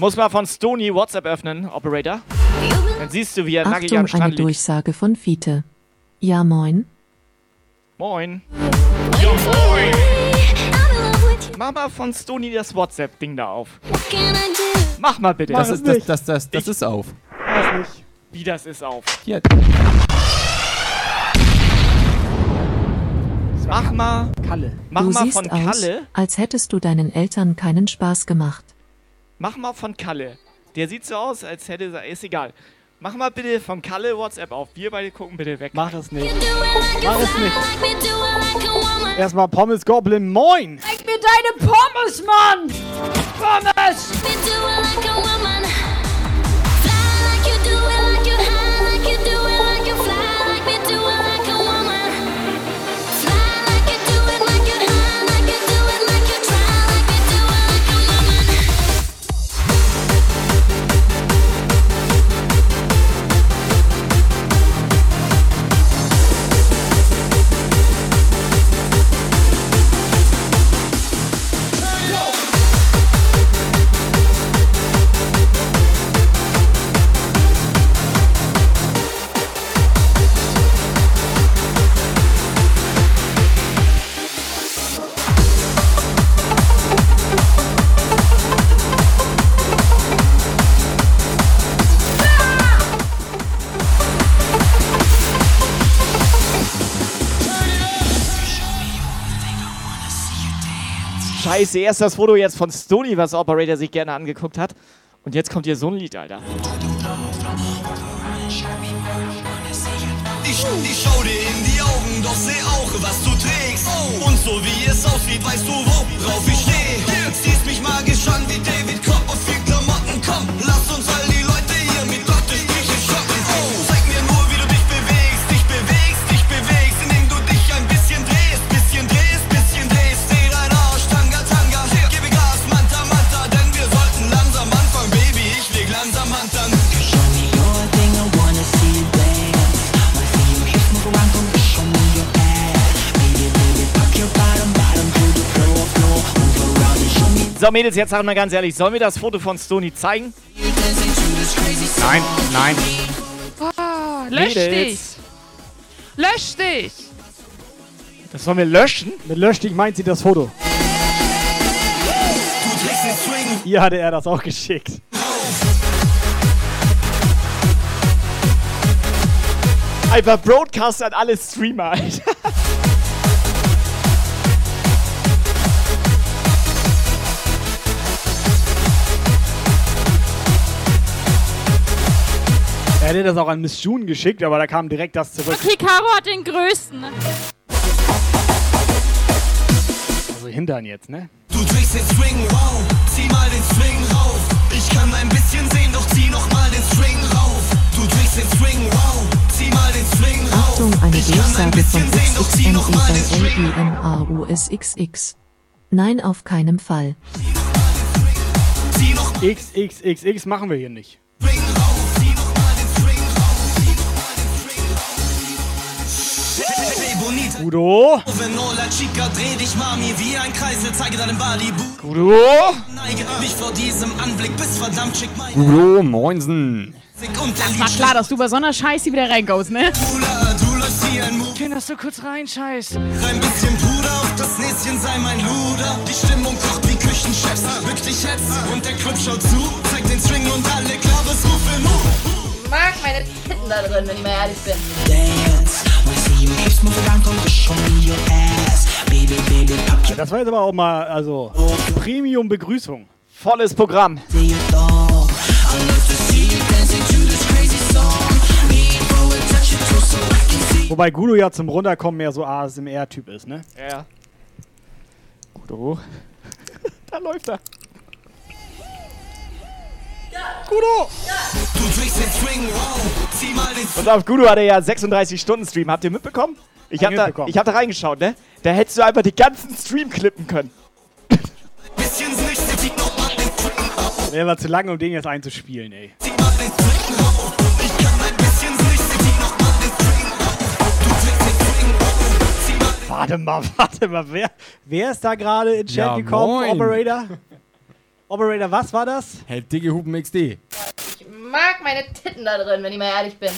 Muss mal von Stony WhatsApp öffnen, Operator. Dann siehst du, wie er nackig am eine Strand liegt. Durchsage von Fiete. Ja, moin. Moin. Ja, moin. Mach mal von Stony das WhatsApp-Ding da auf. Mach mal bitte. Das ist, das, das, das, das ist auf. Das nicht. Wie das ist auf. Hier. Mach mal. Kalle. Mach du mal siehst von aus, Kalle. als hättest du deinen Eltern keinen Spaß gemacht. Mach mal von Kalle. Der sieht so aus, als hätte er. Ist egal. Mach mal bitte von Kalle WhatsApp auf. Wir beide gucken bitte weg. Mach das nicht. Mach es nicht. Erstmal Pommes Goblin, moin! Zeig mir deine Pommes, Mann! Pommes! Scheiße, erst das Foto jetzt von Stony, was Operator sich gerne angeguckt hat. Und jetzt kommt hier so ein Lied, Alter. Ich Ich schau dir in die Augen, doch seh auch, was du trägst. Und so wie es aussieht, weißt du, worauf ich steh. Siehst mich magisch an wie David Copperfield So, Mädels, jetzt sagen wir ganz ehrlich, sollen wir das Foto von Stony zeigen? Nein, nein. Ah, lösch dich. Mädels. Lösch dich. Das sollen wir löschen? Mit lösch dich meint sie das Foto. Ihr hatte er das auch geschickt. Einfach Broadcast an alle Streamer, Alter. Hätte das auch an Miss June geschickt, aber da kam direkt das zurück. Okay, Caro hat den größten. Also Hintern jetzt, ne? Du drehst den Swing, wow, zieh mal den Swing rauf. Ich kann ein bisschen sehen, doch zieh noch mal den String rauf. Du drehst den Swing, wow, zieh mal den Swing rauf. Achtung, eine Ich kann ein Durchsage von bisschen sehen, doch zieh noch mal den String XXNE-L-I-M-A-U-S-X-X. Nein, auf keinem Fall. XXXX machen wir hier nicht. Schick mein Gudo, moinsen. Das war klar, dass du bei so einer Scheiße wieder reingost, ne? Schön, dass du kurz reinscheißt. Ein bisschen Puder auf das Näschen, sei mein Luder. Die Stimmung kocht wie Küchenchefs. Bück dich jetzt und der Club schaut zu. Zeig den String und alle Clubbers rufen mag meine Titten da drin, wenn ich mal ehrlich bin. dance. Das war jetzt aber auch mal, also, Premium-Begrüßung. Volles Programm. Wobei Gudo ja zum Runterkommen mehr so ASMR-Typ ist, ne? Ja. Gudo. (laughs) da läuft er. Gudo! Du drehst den Swing, wow. Pass auf, Gudo hatte ja 36-Stunden-Stream. Habt ihr mitbekommen? Ich hab, Hab ich da, mitbekommen. ich hab da reingeschaut, ne? Da hättest du einfach die ganzen Stream klippen können. Der war zu lange, um den jetzt einzuspielen, ey. Warte mal, (laughs) warte mal. Wer, wer ist da gerade in Chat Ja, gekommen? moin. Operator? Operator, was war das? Hey, dicke Hupen XD. Mag meine Titten da drin, wenn ich mal ehrlich bin. ein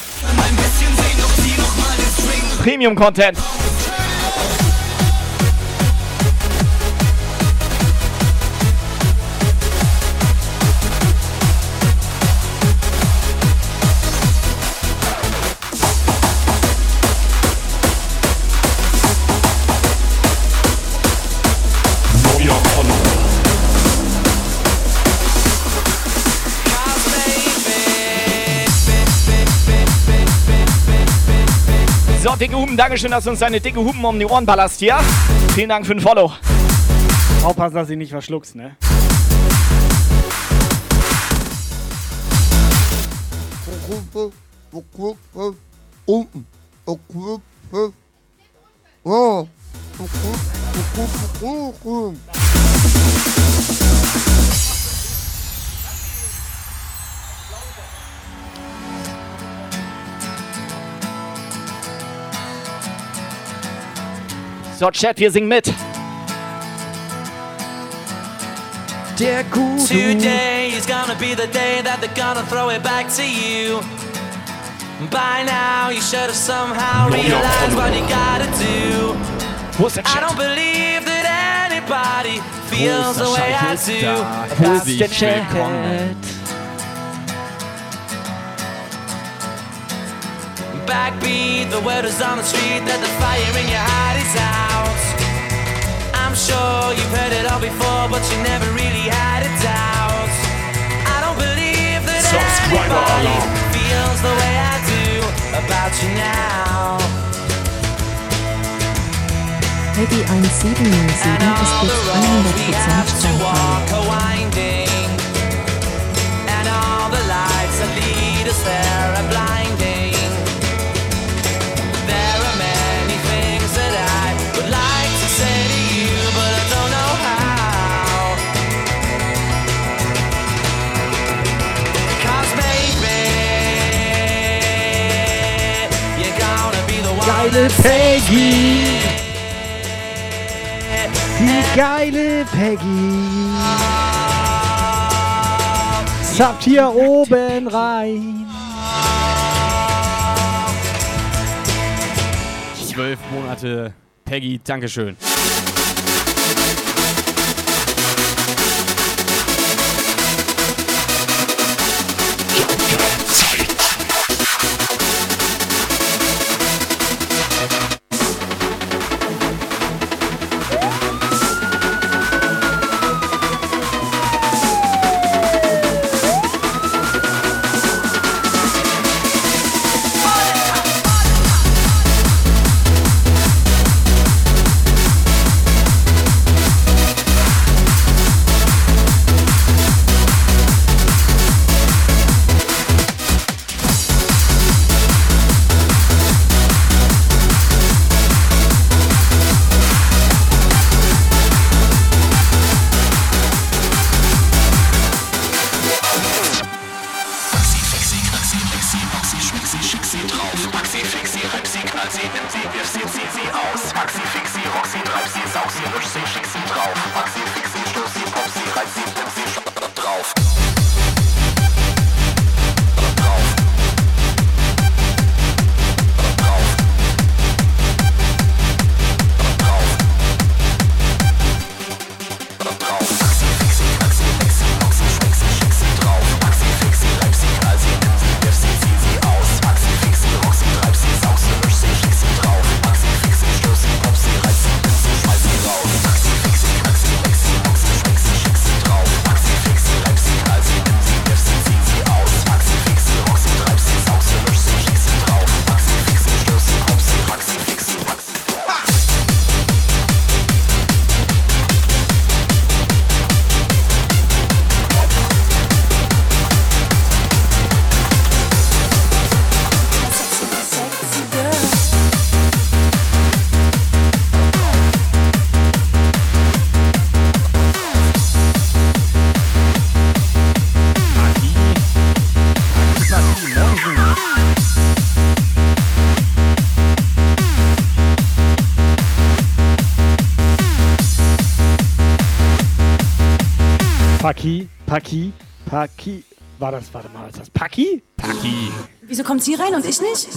dicke Hupen, Dankeschön, dass du uns deine dicke Hupen um die Ohren ballerst hier. Vielen Dank für den Follow. Aufpassen, dass du ihn nicht verschluckst, ne? So, Chat, wir singen mit. Der Gudo. Today is gonna be the day that they're gonna throw it back to you. By now, you should have somehow realized what you gotta do. Wo ist I don't believe that anybody feels the way I do. da. about Herzlich the chat. Backbeat, the word is on the street that the fire in your heart is out sure you've heard it all before, but you never really had a doubt. I don't believe that anybody feels the way I do about you now. Peggy 1707 ist jetzt 100% And all the lights that lead us there Geile Peggy. Die geile Peggy. Zappt hier oben rein. Zwölf Monate Peggy, Dankeschön. Maxi, fixi, reipsi, knallsi, nimm sie, wirf sie, zieh sie aus. Maxi, fixi, rock sie, treib sie, saug sie, rutsch sie, schick Paki, Paki. War das, warte mal, ist das Paki? Paki. Wieso kommt sie rein und ich nicht?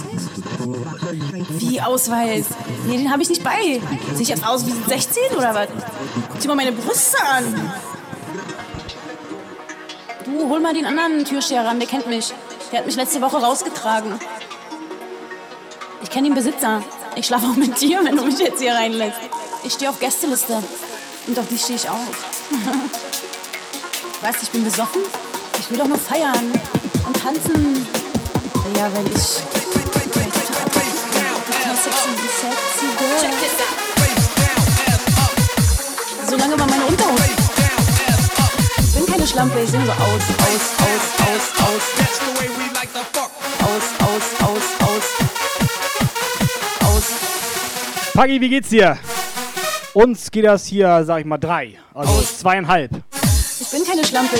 Wie Ausweis? Nee, den habe ich nicht bei. Sehe ich jetzt aus wie 16 oder was? Guck dir mal meine Brüste an. Du, hol mal den anderen Türsteher ran, der kennt mich. Der hat mich letzte Woche rausgetragen. Ich kenne den Besitzer. Ich schlafe auch mit dir, wenn du mich jetzt hier reinlässt. Ich stehe auf Gästeliste. Und auf die stehe ich auch. (laughs) Weißt du, ich bin besoffen? Ich will doch nur feiern und tanzen. Ja, weil ich. Girl. Solange war meine Unterhose. Ich bin keine Schlampe, ich nur so aus, aus, aus, aus, aus. Aus, aus, aus, aus. Aus. Paki, wie geht's dir? Uns geht das hier, sag ich mal, drei. Also zweieinhalb. Ich bin keine Schlampe,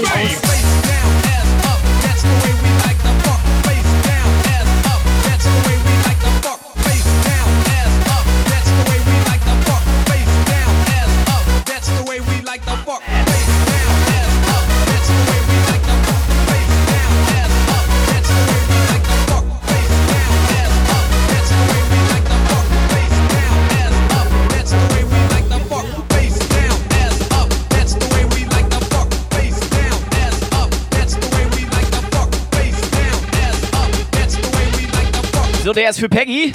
So, der ist für Peggy.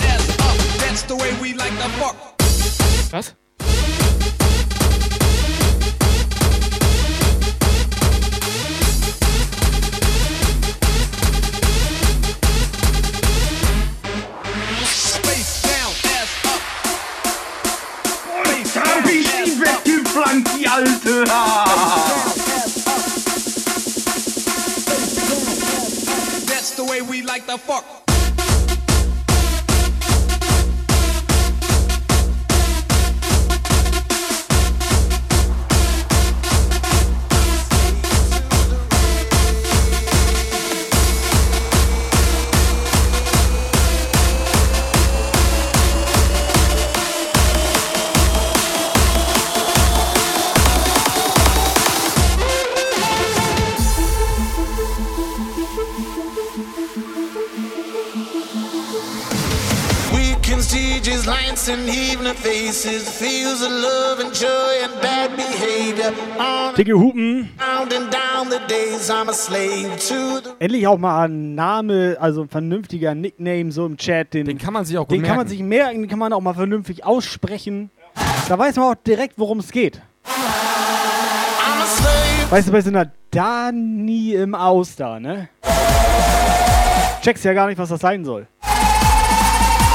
We can see just lights and evening faces, feels of love and joy and bad behavior. On Dicke Hupen. Endlich auch mal ein Name, also ein vernünftiger Nickname so im Chat. Den, den kann man sich auch gut Den kann man merken. sich merken, den kann man auch mal vernünftig aussprechen. Da weiß man auch direkt, worum es geht. Weißt du, bei so einer Dani im Aus da, ne? Checkst ja gar nicht, was das sein soll.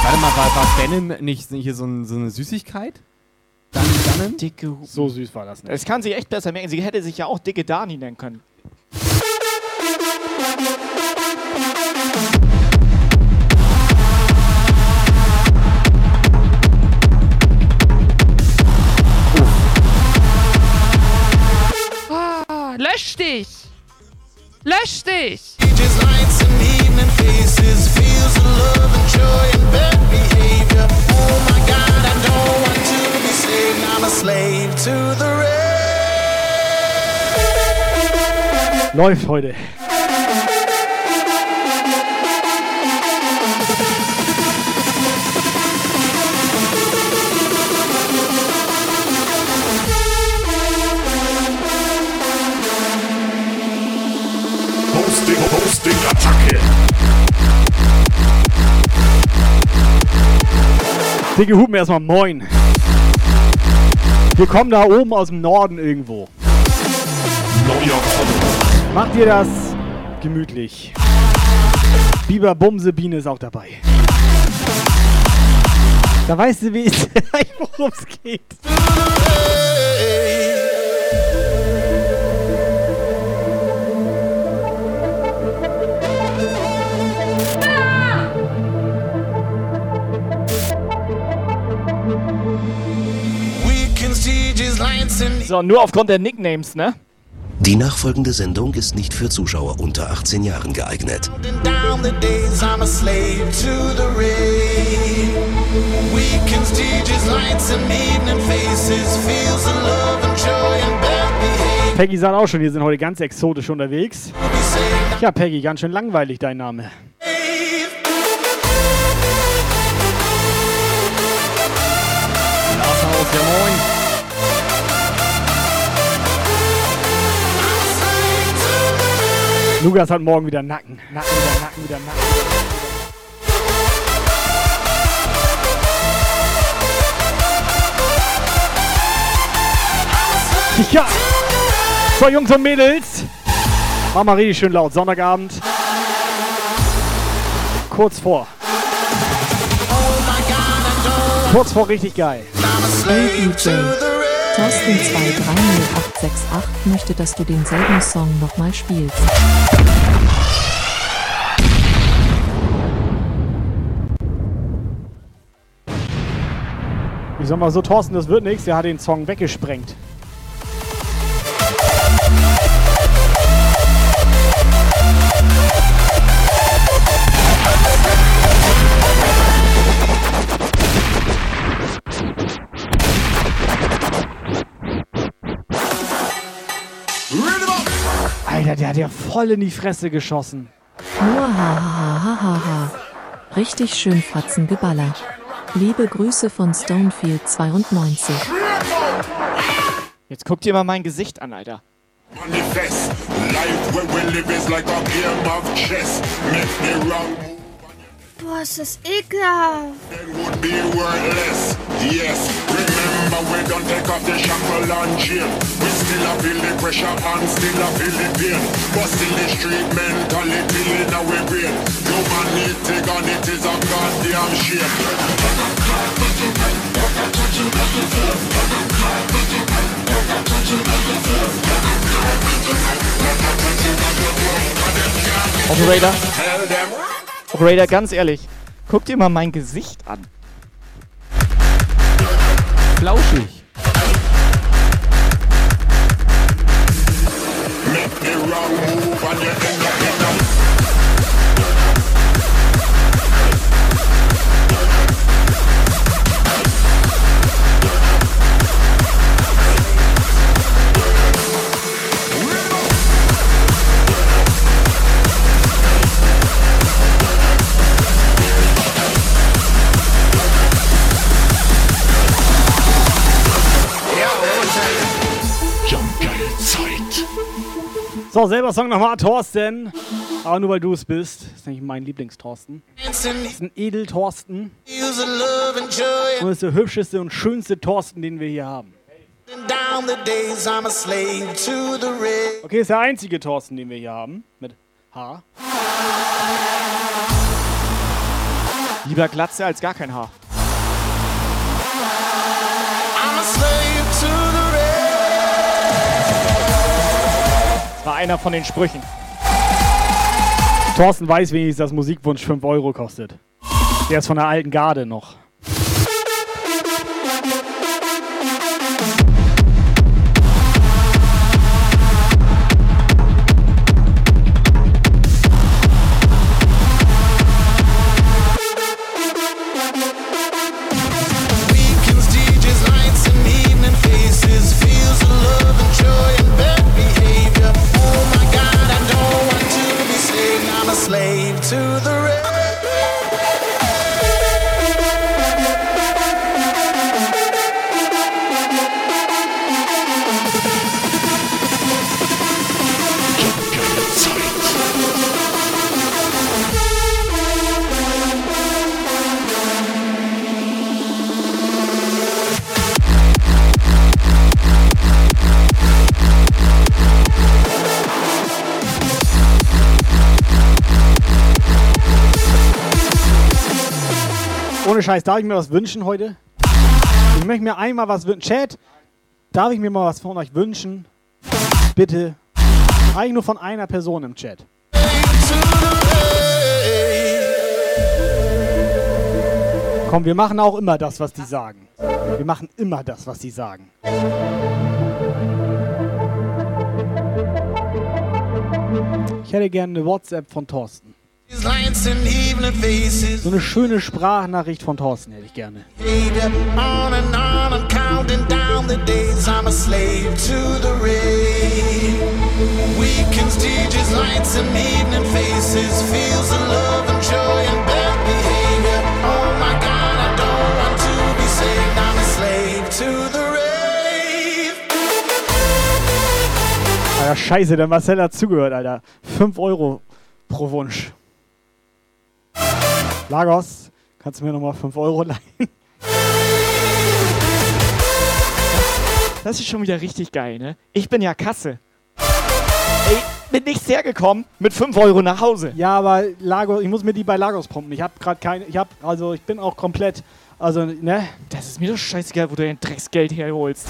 Warte mal, war, war Denim nicht hier so, ein, so eine Süßigkeit? Dann, dann? Dicke Hupen. So süß war das nicht. Das kann sie echt besser merken. Sie hätte sich ja auch Dicke Dani nennen können. Ah, lösch dich! Lösch dich! Läuft heute. Hosting, Hosting, Attacke. Dicke Hupen erstmal moin. Wir kommen da oben aus dem Norden irgendwo. Macht ihr das gemütlich. Biber Bumse Biene ist auch dabei. Da weißt du, wie (laughs) worum es geht. So, nur aufgrund der Nicknames, ne? Die nachfolgende Sendung ist nicht für Zuschauer unter 18 Jahren geeignet. Peggy sagt auch schon, wir sind heute ganz exotisch unterwegs. Ja, Peggy, ganz schön langweilig dein Name. Glashaus, ja moin. Lukas hat morgen wieder Nacken. Nacken, wieder Nacken, wieder Nacken. Wieder Ja. So, Jungs und Mädels. Mama richtig schön laut. Sonntagabend. Kurz vor. Kurz vor richtig geil. Sleep Thorsten 230868 möchte, dass du denselben Song nochmal spielst. Ich sag mal so, Thorsten, das wird nichts. Er hat den Song weggesprengt. Alter, der hat ja voll in die Fresse geschossen. Nur ha ha ha ha ha. Richtig schön Fratzen geballert. Liebe Grüße von Stonefield 92. Jetzt guck dir mal mein Gesicht an, Alter. Manifest. Life where we live is like a game of chess. Make the wrong Boah, ist das ekelhaft. Remember we don't take off the shackle and chain. We still a feel the pressure and still a feel the pain. But still the street mentality in our brain. Humanity and it is a goddamn shame. Operator. Raider, ganz ehrlich, guck dir mal mein Gesicht an. Flauschig. Make the wrong move and you end up So, selber Song nochmal, Thorsten. Aber nur weil du es bist. Das ist nämlich mein Lieblingsthorsten. Das ist ein Edel-Thorsten. Und das ist der hübscheste und schönste Thorsten, den wir hier haben. Okay, ist der einzige Thorsten, den wir hier haben. Mit H. Lieber Glatze als gar kein Haar. War einer von den Sprüchen. Thorsten weiß wenigstens, dass Musikwunsch 5 Euro kostet. Der ist von der alten Garde noch. Ohne Scheiß, darf ich mir was wünschen heute? Ich möchte mir einmal was wünschen. Chat, darf ich mir mal was von euch wünschen? Bitte. Eigentlich nur von einer Person im Chat. Komm, wir machen auch immer das, was die sagen. Wir machen immer das, was die sagen. Ich hätte gerne eine WhatsApp von Thorsten. So eine schöne Sprachnachricht von Thorsten hätte ich gerne. behavior. On and on, I'm counting down the days. I'm a slave to the rain. Weekends, DJs, lights and evening faces. Feels of love and joy and bad behavior. Oh my God, I don't want to be saved. I'm a slave to the rave. Alter, scheiße, der Marcel hat zugehört, Alter. 5 Euro pro Wunsch. Lagos, kannst du mir nochmal 5 Euro leihen? Das ist schon wieder richtig geil, ne? Ich bin ja Kasse. Ey, bin nichts hergekommen mit 5 Euro nach Hause. Ja, aber Lagos, ich muss mir die bei Lagos pumpen. Ich habe gerade keine, ich habe, also ich bin auch komplett, also, ne? Das ist mir doch scheißegal, wo du dein Drecksgeld herholst.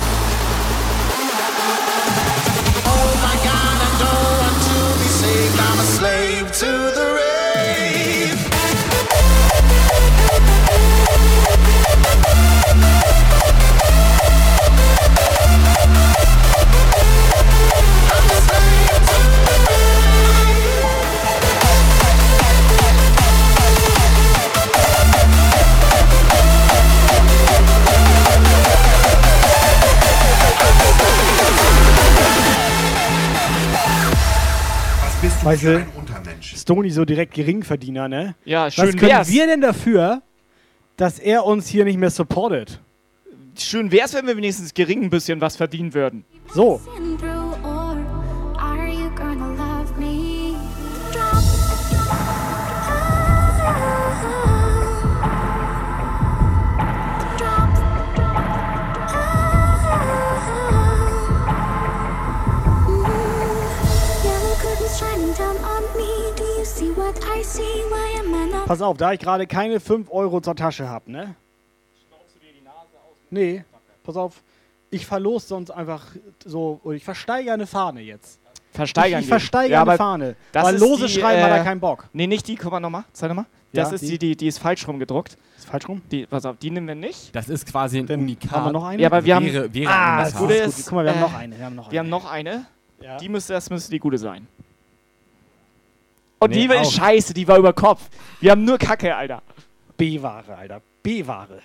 Weißt du, ein Untermensch? Stony so direkt Geringverdiener, ne? Ja, Was schön können wär's. wir denn dafür, dass er uns hier nicht mehr supportet? Schön wär's, wenn wir wenigstens gering ein bisschen was verdienen würden. So. Pass auf, da ich gerade keine 5 Euro zur Tasche habe, ne? Nee, pass auf. Ich verlose sonst einfach so, oder ich versteigere eine Fahne jetzt. Versteigern Ich, ich versteigere Ja, eine Fahne. das Weil ist lose die, schreiben hat äh, er keinen Bock. Nee, nicht die, guck mal nochmal, zeig nochmal. Ja, Das ist die? die, die, die ist falsch rum gedruckt. Ist falsch rum? Die, pass auf, die nehmen wir nicht. Das ist quasi ein Unikat. haben wir noch eine? Ja, aber wir haben. Wäre- wäre ah, das. Gute Gut, ist. guck mal, wir haben äh, noch eine. Wir haben noch Wir eine. haben noch eine. Ja. Die müsste, das müsste die gute sein. Und Nee, die war scheiße, die war über Kopf. Wir haben nur Kacke, Alter. B-Ware, Alter. B-Ware.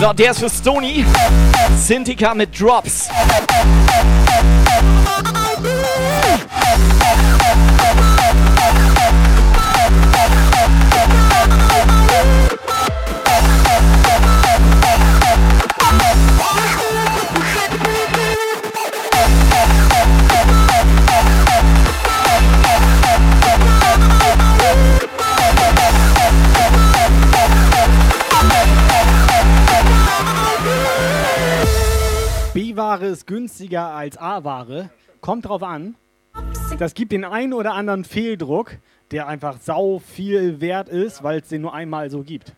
So, der ist für Stony. Sintika mit Drops. B-Ware ist günstiger als A-Ware. Kommt drauf an. Das gibt den einen oder anderen Fehldruck, der einfach sau viel wert ist, weil es den nur einmal so gibt.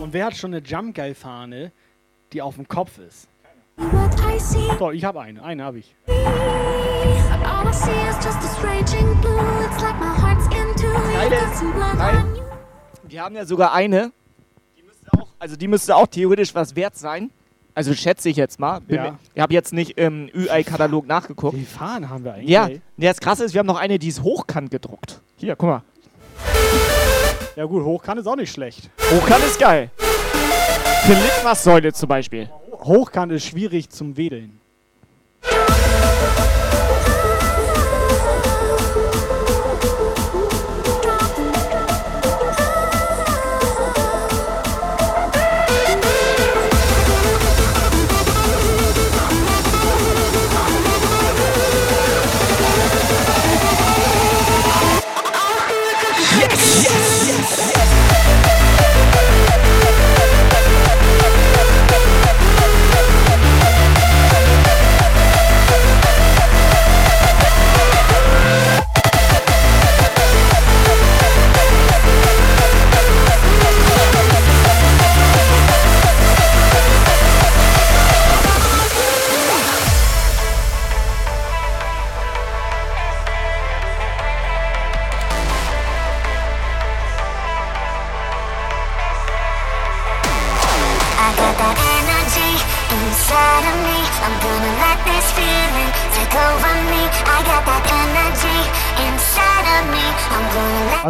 Und wer hat schon eine Jump Guy Fahne, die auf dem Kopf ist? So, ich habe eine. Eine habe ich. Wir haben ja sogar eine. Die müsste auch, also die müsste auch theoretisch was wert sein. Also schätze ich jetzt mal. Bin Ja. Ich habe jetzt nicht im UI-Katalog nachgeguckt. Die Fahne haben wir eigentlich. Ja, das krasse ist, wir haben noch eine, die ist hochkant gedruckt. Hier, guck mal. Ja gut, hochkant ist auch nicht schlecht. Hochkant ist geil. Für Litfaßsäule zum Beispiel. Hochkant ist schwierig zum Wedeln.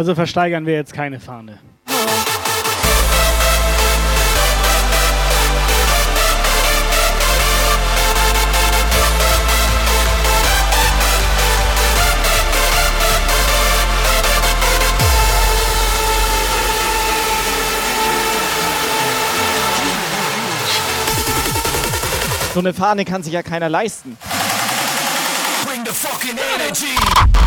Also versteigern wir jetzt keine Fahne. So eine Fahne kann sich ja keiner leisten. Bring the fucking energy. energy.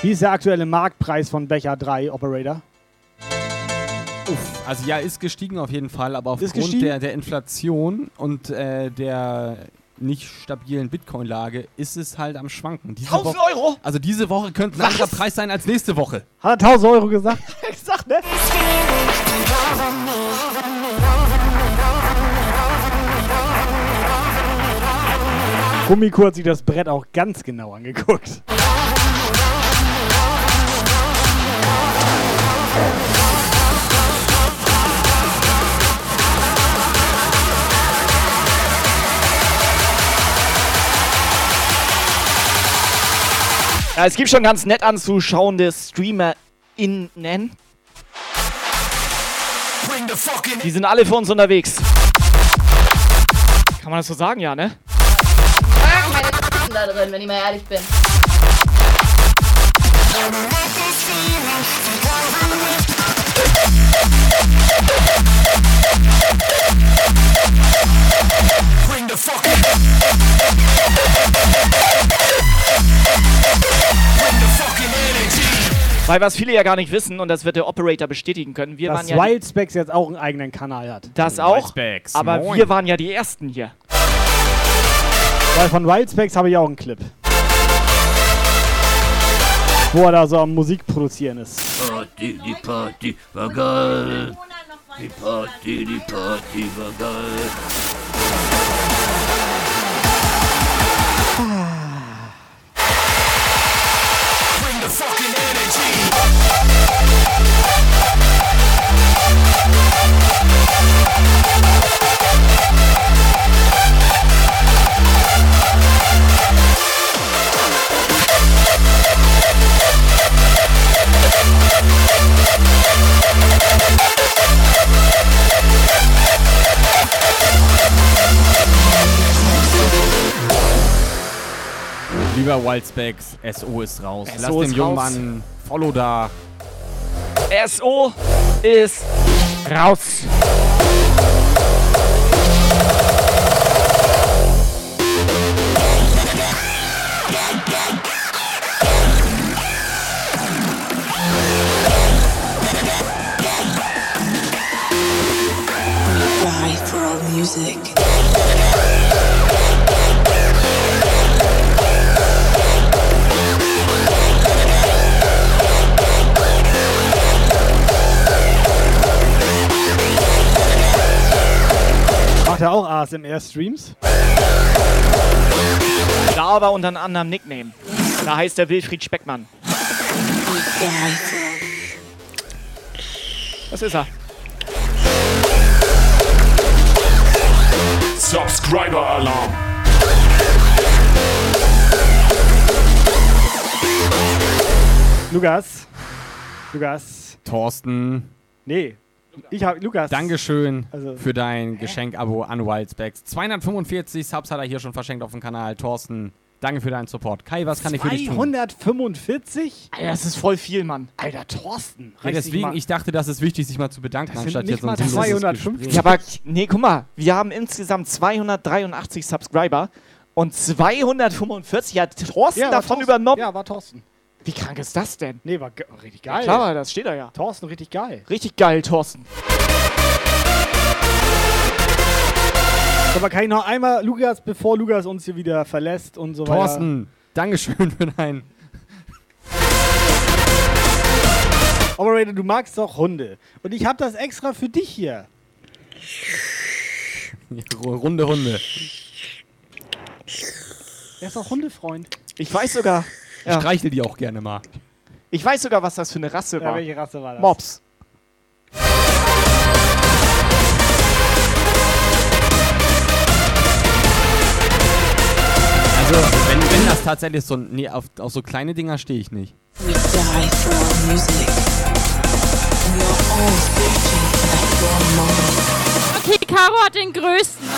Wie ist der aktuelle Marktpreis von Becher 3 Operator? Uff, also ja, ist gestiegen auf jeden Fall, aber aufgrund der, der Inflation und äh, der nicht stabilen Bitcoin-Lage ist es halt am Schwanken. Diese 1000 Woche- Euro? Also diese Woche könnte ein Was? anderer Preis sein als nächste Woche. Hat er 1000 Euro gesagt? (laughs) Ich sag, ne? Gummiko hat sich das Brett auch ganz genau angeguckt. Ja, es gibt schon ganz nett anzuschauende StreamerInnen. Die sind alle für uns unterwegs. Kann man das so sagen, ja, ne? Mag meine da drin, wenn ich mal ehrlich bin. Weil was viele ja gar nicht wissen, und das wird der Operator bestätigen können, wir Dass waren ja. Wildspecs jetzt auch einen eigenen Kanal hat. das auch. Aber moin. wir waren ja die Ersten hier. Weil von Wildspecs habe ich auch einen Clip. Wo er da so am Musik produzieren ist. Party, die Party war geil. Die Party, die Party war geil. Lieber Wildspecs, SO ist raus. SO Lass dem ist jungen raus. Mann Follow da. SO ist raus. Auch ASMR-Streams? Da aber unter einem anderen Nickname. Da heißt er Wilfried Speckmann. Das ist er. Subscriber Alarm. Lukas. Lukas. Thorsten. Nee. Ich hab Lukas. Dankeschön Also- für dein Geschenk-Abo an Wildspecs. 245 Subs hat er hier schon verschenkt auf dem Kanal. Thorsten, danke für deinen Support. Kai, was kann ich für dich tun? 245? Alter, das ist voll viel, Mann. Alter, Thorsten. Ja, deswegen, ich dachte, das ist wichtig, sich mal zu bedanken, Das sind anstatt nicht jetzt mal sinnloses 250. Gespräch. Ja, aber nee, guck mal, wir haben insgesamt 283 Subscriber und 245 hat Thorsten Ja, davon Thorsten. übernommen. Ja, war Thorsten. Wie krank ist das denn? Nee, war ge- richtig Ja, geil. klar, das steht da ja. Thorsten, richtig geil. Richtig geil, Thorsten. Aber kann ich noch einmal, Lukas, bevor Lukas uns hier wieder verlässt und so weiter. Thorsten, Dankeschön für dein. Operator, du magst doch Hunde. Und ich habe das extra für dich hier. Runde, Runde. Er ist auch Hundefreund. Ich weiß sogar. Ich streichel die auch gerne mal. Ich weiß sogar, was das für eine Rasse Ja, war. welche Rasse war das? Mops. Also, wenn, wenn das tatsächlich so. Nee, auf, auf so kleine Dinger stehe ich nicht. We die for our music. We are all searching for that one moment. Okay, Caro hat den größten.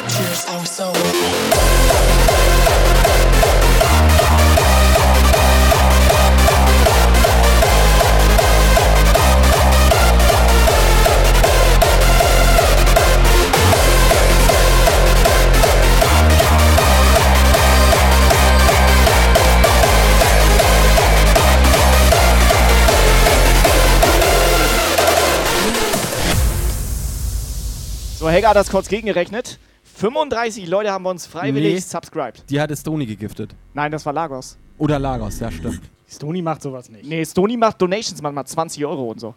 So, Helga hat das kurz gegengerechnet. 35 Leute haben bei uns freiwillig Nee. subscribed. Die hat Stony gegiftet. Nein, das war Lagos. Oder Lagos, ja, stimmt. Stony macht sowas nicht. Nee, Stony macht Donations manchmal 20 Euro und so.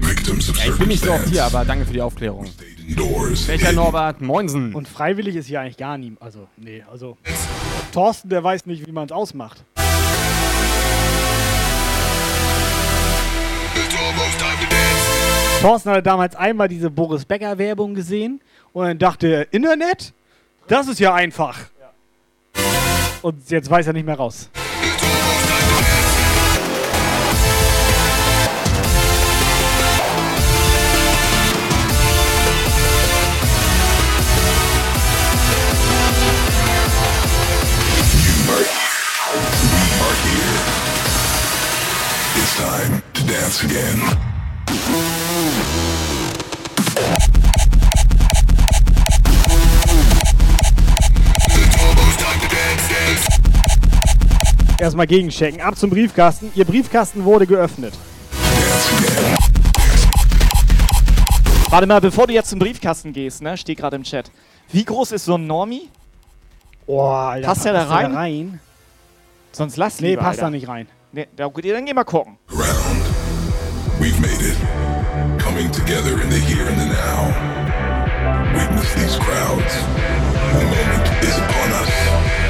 Ja, ich bin nicht so oft hier, aber danke für die Aufklärung. Welcher Norbert? Moinsen. Und freiwillig ist hier eigentlich gar niemand. Also, nee, also. Thorsten, der weiß nicht, wie man es ausmacht. Thorsten hatte damals einmal diese Boris Becker Werbung gesehen und dann dachte er, Internet? Das ist ja einfach. Und jetzt weiß er nicht mehr raus. It's time to dance again. Erstmal gegenchecken. Ab zum Briefkasten. Ihr Briefkasten wurde geöffnet. Warte mal, bevor du jetzt zum Briefkasten gehst, ne, steht gerade im Chat. Wie groß ist so ein Normie? Oh, Alter, passt der da der rein? da rein? Sonst lass Nee, lieber, passt Alter. da nicht rein. Nee, da, okay, dann geh mal gucken. We've made it. Coming together in the here and the now. Witness these crowds. The moment is upon us.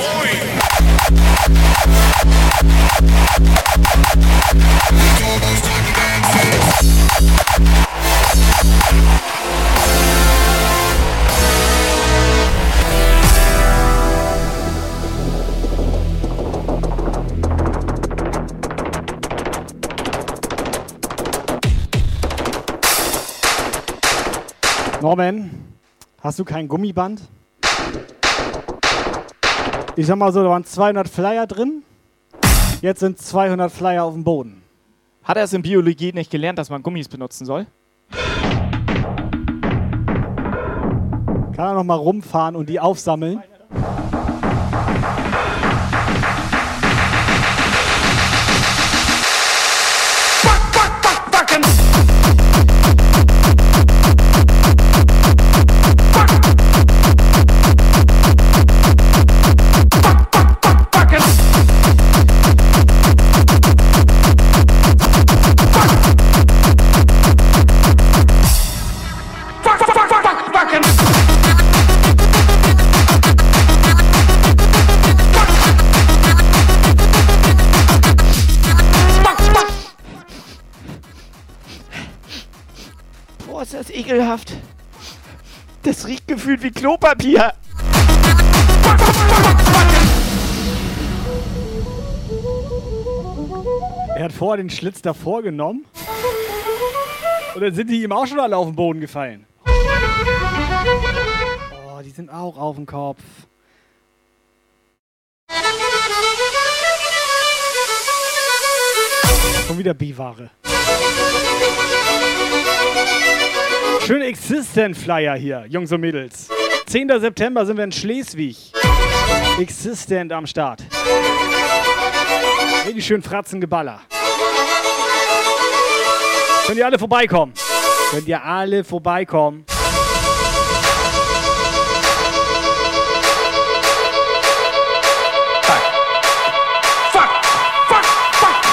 Norman, hast du kein Gummiband? Ich sag mal so, da waren 200 Flyer drin. Jetzt sind 200 Flyer auf dem Boden. Hat er es in Biologie nicht gelernt, dass man Gummis benutzen soll? Kann er noch mal rumfahren und die aufsammeln? Wie Klopapier. Er hat vorher den Schlitz davor genommen. Und dann sind die ihm auch schon alle auf den Boden gefallen. Oh, die sind auch auf dem Kopf. Schon wieder Biware. Schön Existent Flyer hier, Jungs und Mädels. 10. September sind wir in Schleswig. Existent am Start. Richtig schön Fratzengeballer. Könnt ihr alle vorbeikommen? Könnt ihr alle vorbeikommen?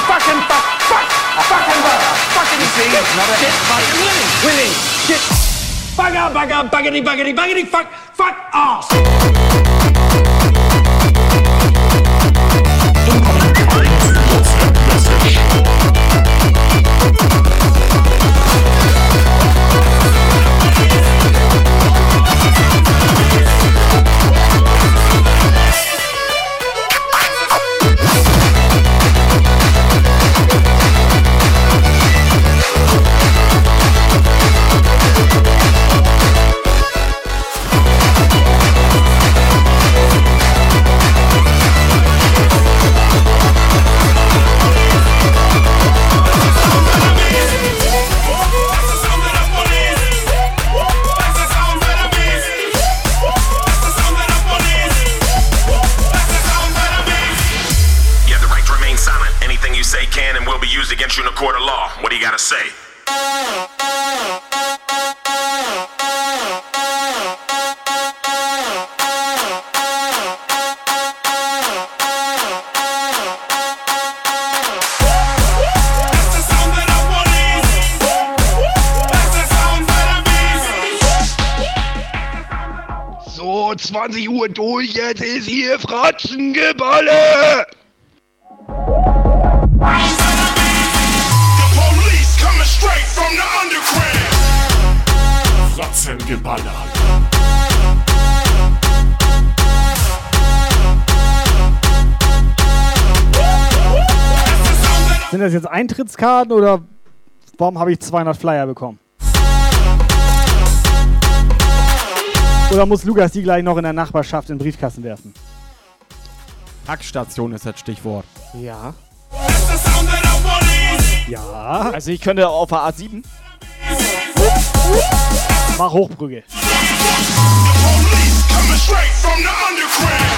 Fucking fuck, fuck, fucking fuck, fucking see, shit, fucking winning, winning, shit, bugger, bugger, buggity, buggity, buggity, fuck, fuck off. Against you in a court of law. What do you gotta say? So, 20 Uhr durch, jetzt ist hier Fratzengeballe! Underground. Fratzengeballer. Sind das jetzt Eintrittskarten oder Warum habe ich 200 Flyer bekommen? Oder muss Lukas die gleich noch in der Nachbarschaft in den Briefkasten werfen? Packstation ist das Stichwort. Ja. Ja. Also ich könnte auf der A7. Mach Hochbrücke. Coming straight from the underground.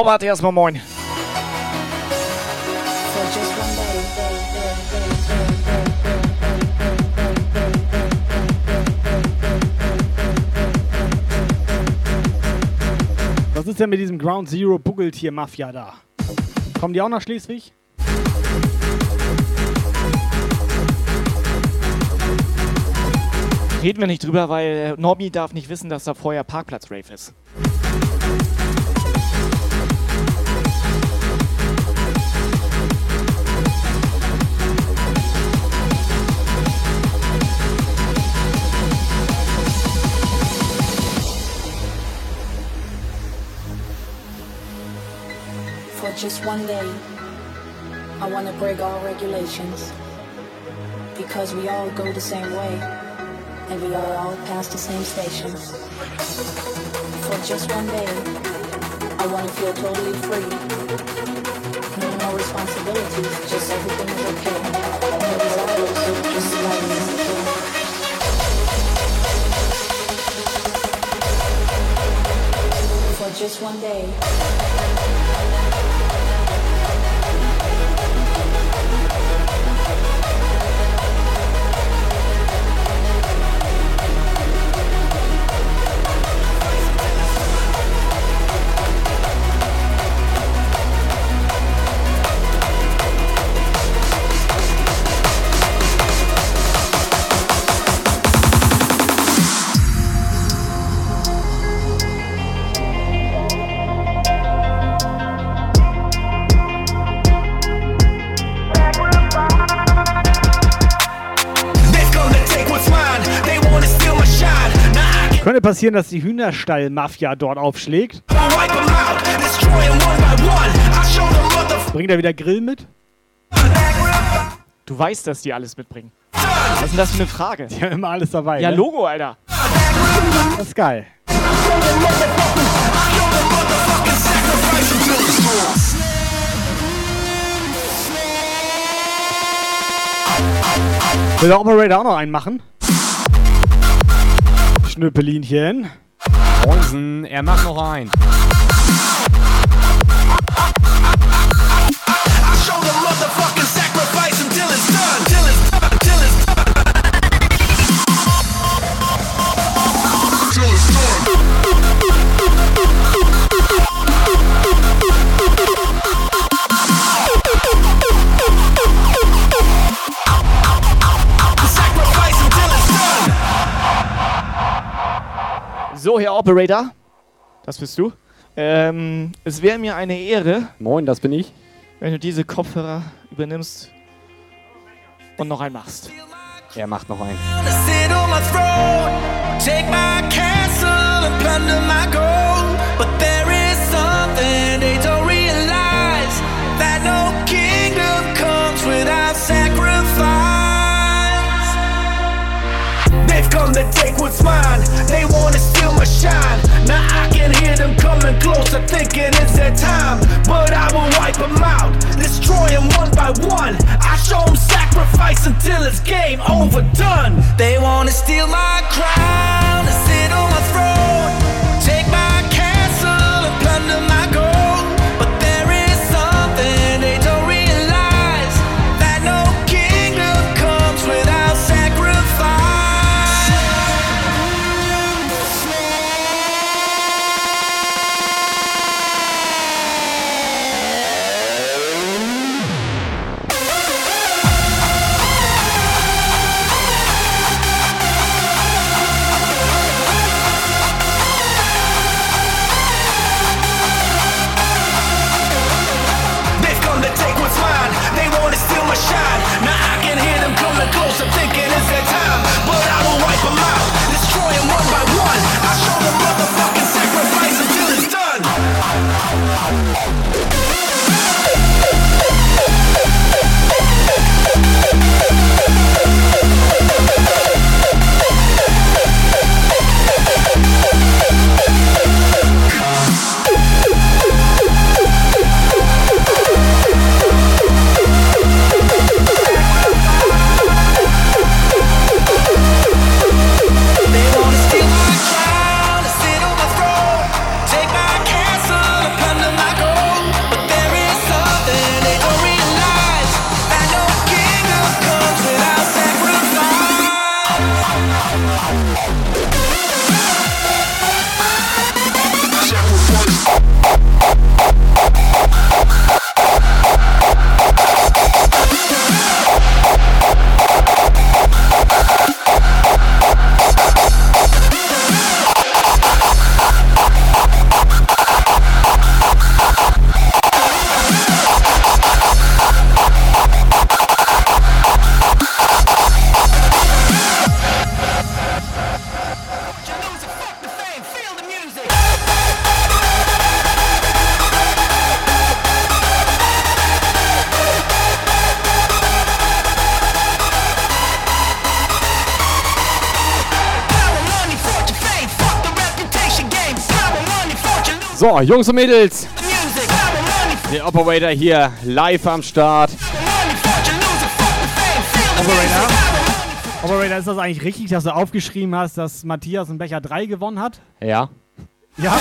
Norbert, erstmal moin. Was ist denn mit diesem Ground Zero Buggeltier-Mafia da? Kommen die auch nach Schleswig? Reden wir nicht drüber, weil Norbi darf nicht wissen, dass da vorher Parkplatz-Rave ist. For just one day, I want to break all regulations. Because we all go the same way, and we are all pass the same stations. For just one day, I want to feel totally free. No, no responsibilities, just everything is okay. No desires, just life is okay. For just one day. Könnte passieren, dass die Hühnerstall-Mafia dort aufschlägt. Bringt er wieder Grill mit? Du weißt, dass die alles mitbringen. Was ist denn das für eine Frage? Die haben immer alles dabei. Ja, ne? Logo, Alter. Das ist geil. Will der Operator auch noch einen machen? Schnüppelinchen. Moinsen, er macht noch einen. So, Herr Operator. Das bist du. Ähm, es wäre mir eine Ehre, Moin, das bin ich. wenn du diese Kopfhörer übernimmst und noch einen machst. Er macht noch einen. take my castle and plunder my gold. But there is come to take what's mine. They wanna steal my shine. Now I can hear them coming closer, thinking it's their time. But I will wipe them out, destroy them one by one. I show them sacrifice until it's game overdone. They wanna steal my crown sit on my throne. So, Jungs und Mädels. Der Operator hier live am Start. Operator. Operator, ist das eigentlich richtig, dass du aufgeschrieben hast, dass Matthias in Becher 3 gewonnen hat? Ja. Ja.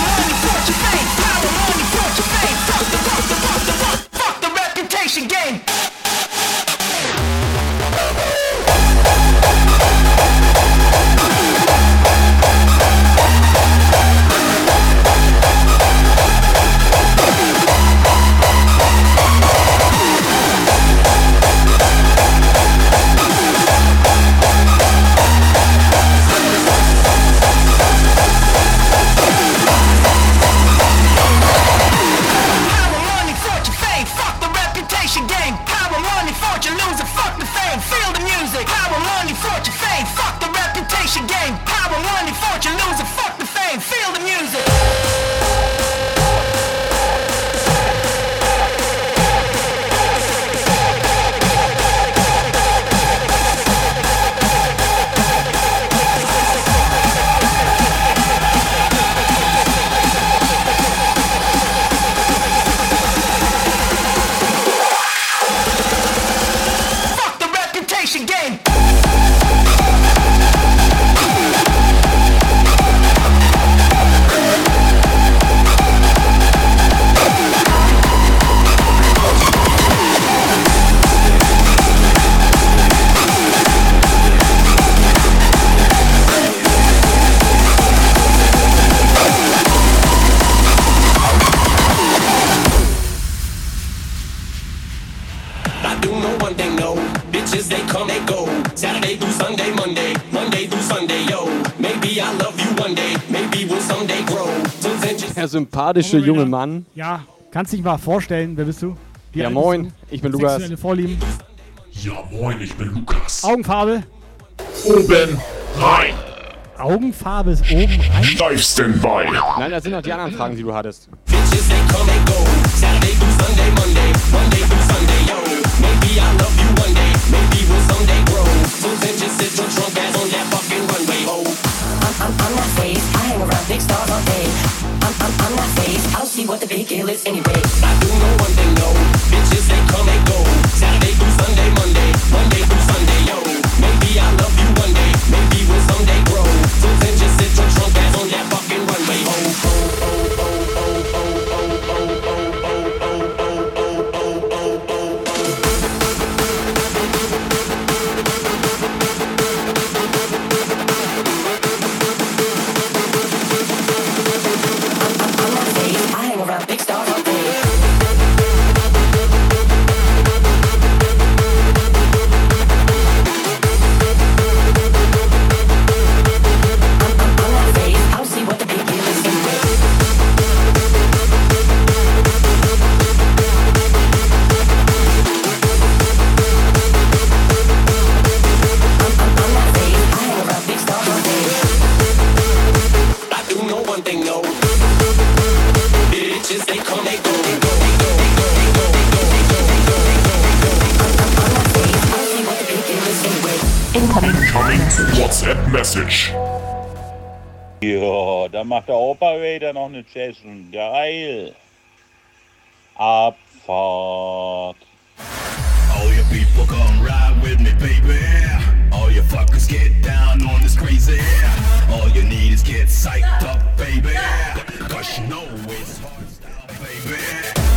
sympathische junge Mann. Ja, kannst dich mal vorstellen, wer bist du? Wie ja, moin, du? ich bin Lukas. Vorlieben. Ja, moin, ich bin Lukas. Augenfarbe? Oben rein. Augenfarbe ist oben rein? Steifsten bei. Nein, das sind doch die anderen Fragen, die du hattest. I'm I'm, I'm not phased, I hang around big stars all day Anyway, I do know one thing though, bitches they come they go. Saturday through Sunday, Monday, Monday through macht der Operator noch eine Session. Geil. Abfahrt. All your people come ride with me, baby. All your fuckers get down on this crazy. All you need is get psyched up, baby. Cause you know it's hard style, baby.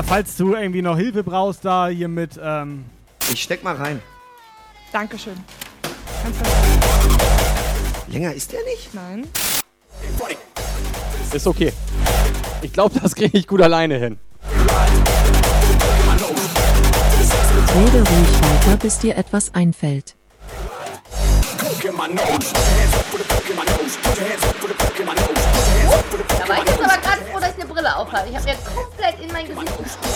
Holger, falls du irgendwie noch Hilfe brauchst, da hier mit. Ähm ich steck mal rein. Dankeschön. Länger ist der nicht? Nein. Ist okay. Ich glaube, das kriege ich gut alleine hin. Rede ruhig weiter, bis dir etwas einfällt. Pokémon knows. Put your hands up Poker. Ich habe jetzt komplett in mein Gesicht gespielt.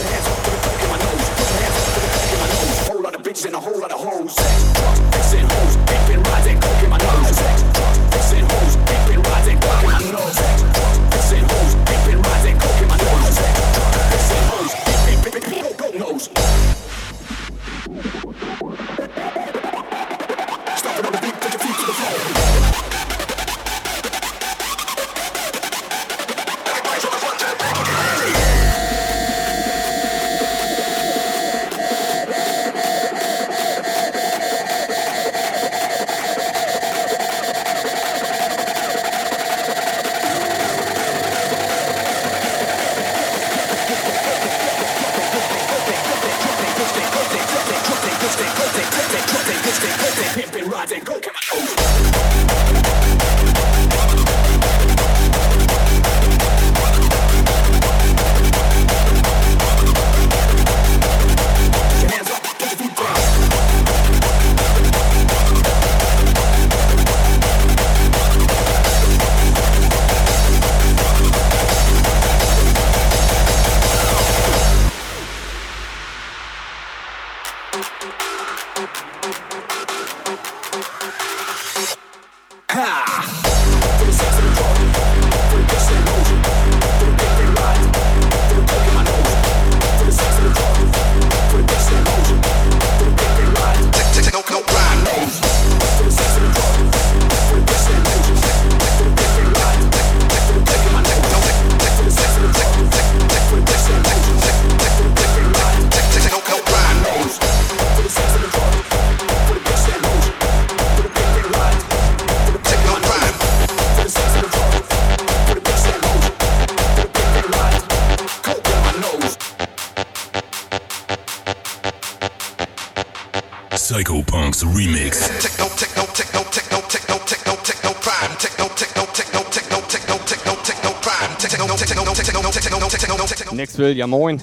Australia morgen.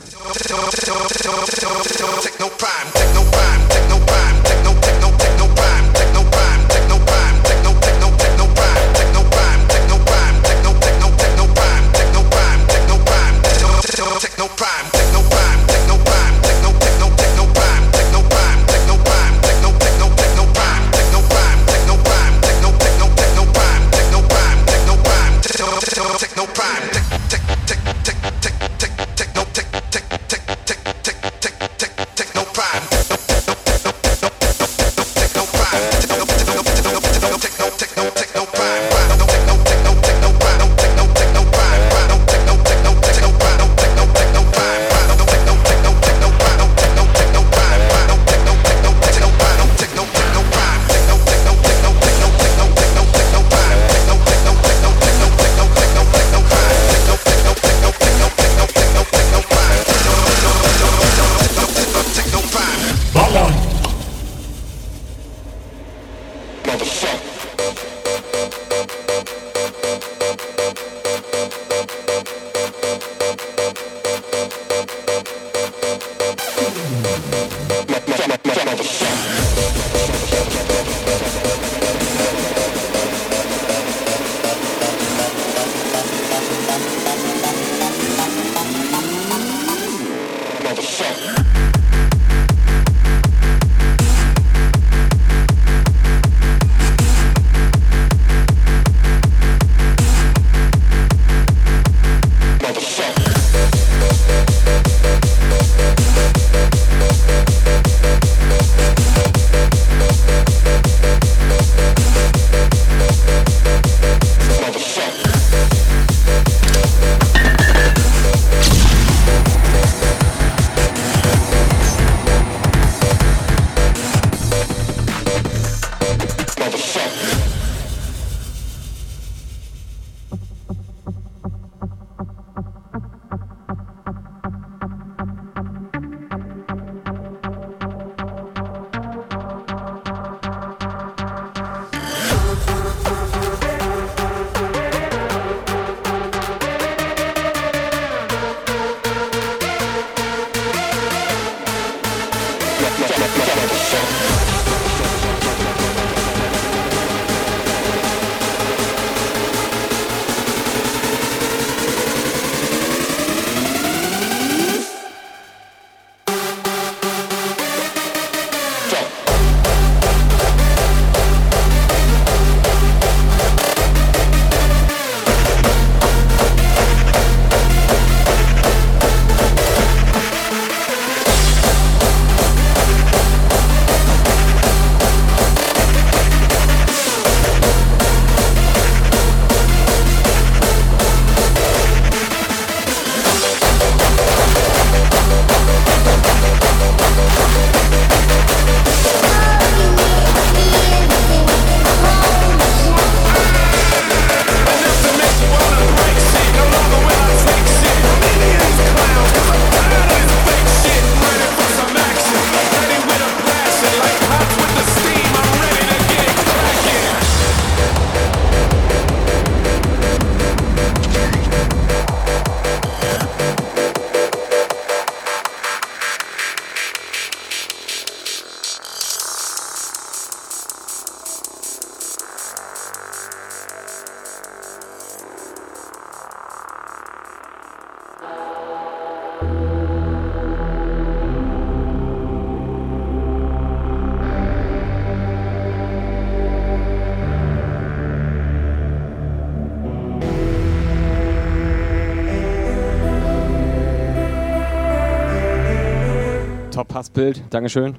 Bild. Dankeschön.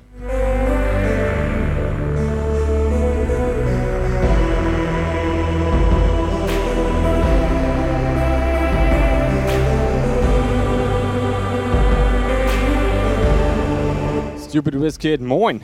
Stupid Wizkid, moin.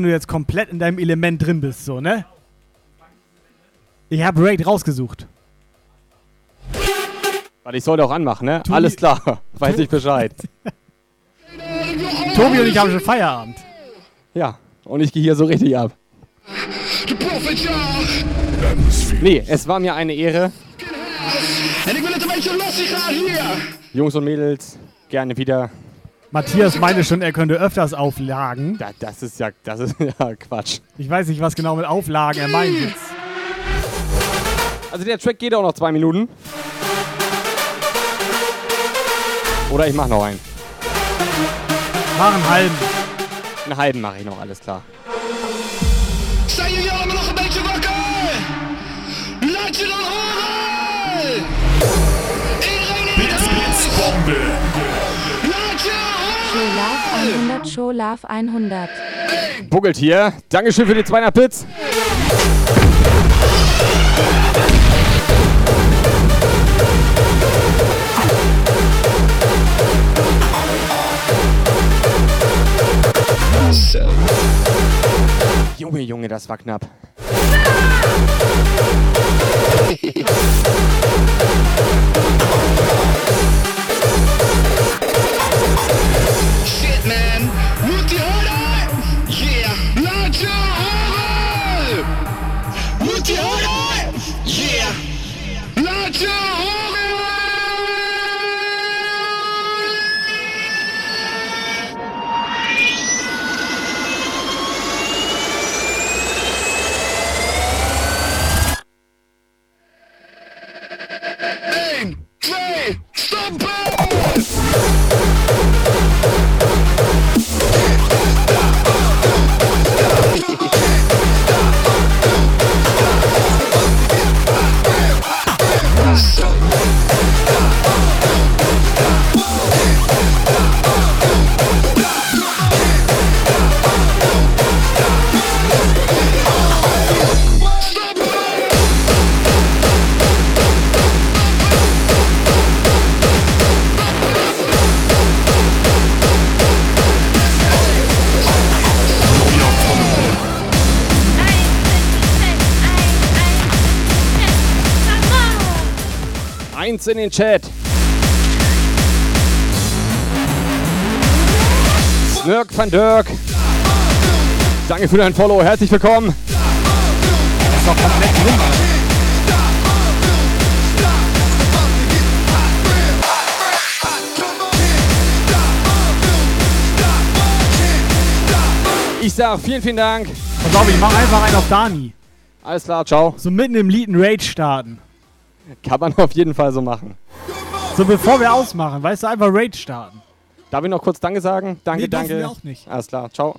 Wenn du jetzt komplett in deinem Element drin bist, so, ne? Ich habe Raid rausgesucht. Warte, ich sollte auch anmachen, ne? Alles klar. (laughs) Weiß ich Bescheid. Tobi und ich haben schon Feierabend. Ja, und ich gehe hier so richtig ab. Nee, es war mir eine Ehre. Jungs und Mädels, gerne wieder. Matthias meinte schon, er könnte öfters auflagen. Da, das ist ja, das ist (laughs) ja Quatsch. Ich weiß nicht, was genau mit Auflagen er meint jetzt. Also der Track geht auch noch zwei Minuten. Oder ich mach noch einen. Mach einen halben. Einen halben mache ich noch, alles klar. 100, Show Love 100. Buggelt hier. Dankeschön für die 200 Bits. Junge, Junge, das war knapp. (laughs) Stop Eins in den Chat. Snirk van Dirk. Danke für dein Follow. Herzlich willkommen. ist doch komplett drin. Ich sag vielen, vielen Dank. Pass auf, ich mach einfach einen auf Dani. Alles klar, ciao. So mitten im Lied einen Rage starten. Kann man (laughs) auf jeden Fall so machen. So bevor wir ausmachen, weißt du, einfach Rage starten. Darf ich noch kurz Danke sagen? Danke, Nee, danke. wir auch nicht. Alles klar, ciao.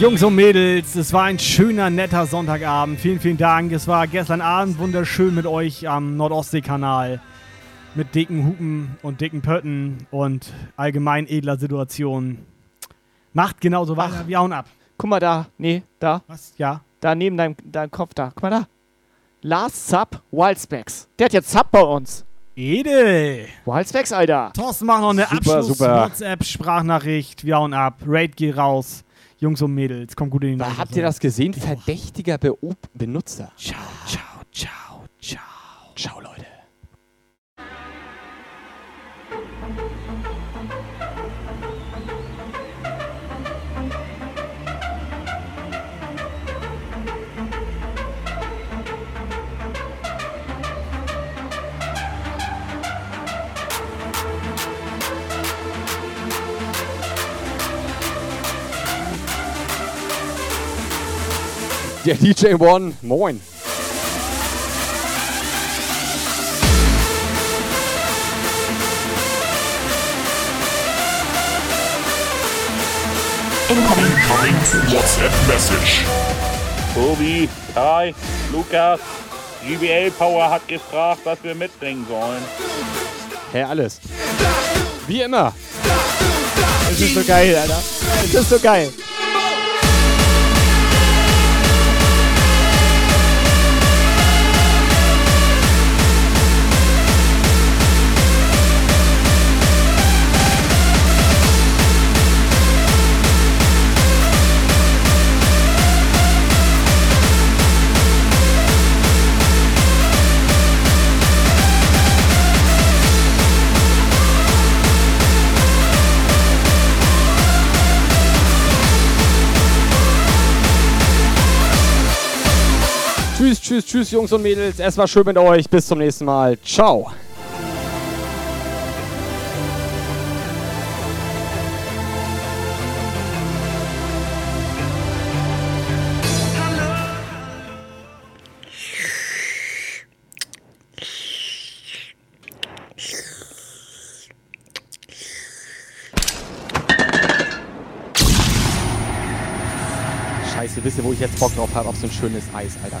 Jungs und Mädels, es war ein schöner, netter Sonntagabend. Vielen, vielen Dank. Es war gestern Abend wunderschön mit euch am Nordostseekanal. Mit dicken Hupen und dicken Pötten und allgemein edler Situation. Macht genauso weiter. Wir hauen ab. Guck mal da. Nee, da. Was? Ja. Da neben deinem, deinem Kopf da. Guck mal da. Last Sub Wildspecs. Der hat jetzt Sub bei uns. Edel. Wildspecs, Alter. Thorsten macht noch eine. Abschluss-WhatsApp-Sprachnachricht. Wir hauen ab. Raid geht raus. Jungs und Mädels, kommt gut in die Nacht. Habt ihr das gesehen? Verdächtiger Beob Benutzer. Ciao, ciao, ciao, ciao. Ciao, Leute. Der DJ One, moin. Incoming WhatsApp message. Tobi, Kai, Lukas, GBL Power hat gefragt, was wir mitbringen sollen. Hä, alles. Wie immer. Es ist so geil, Alter. Es ist so geil. Tschüss, tschüss, tschüss, Jungs und Mädels. Es war schön mit euch. Bis zum nächsten Mal. Ciao. Jetzt Bock drauf habe? Auf so ein schönes Eis, Alter.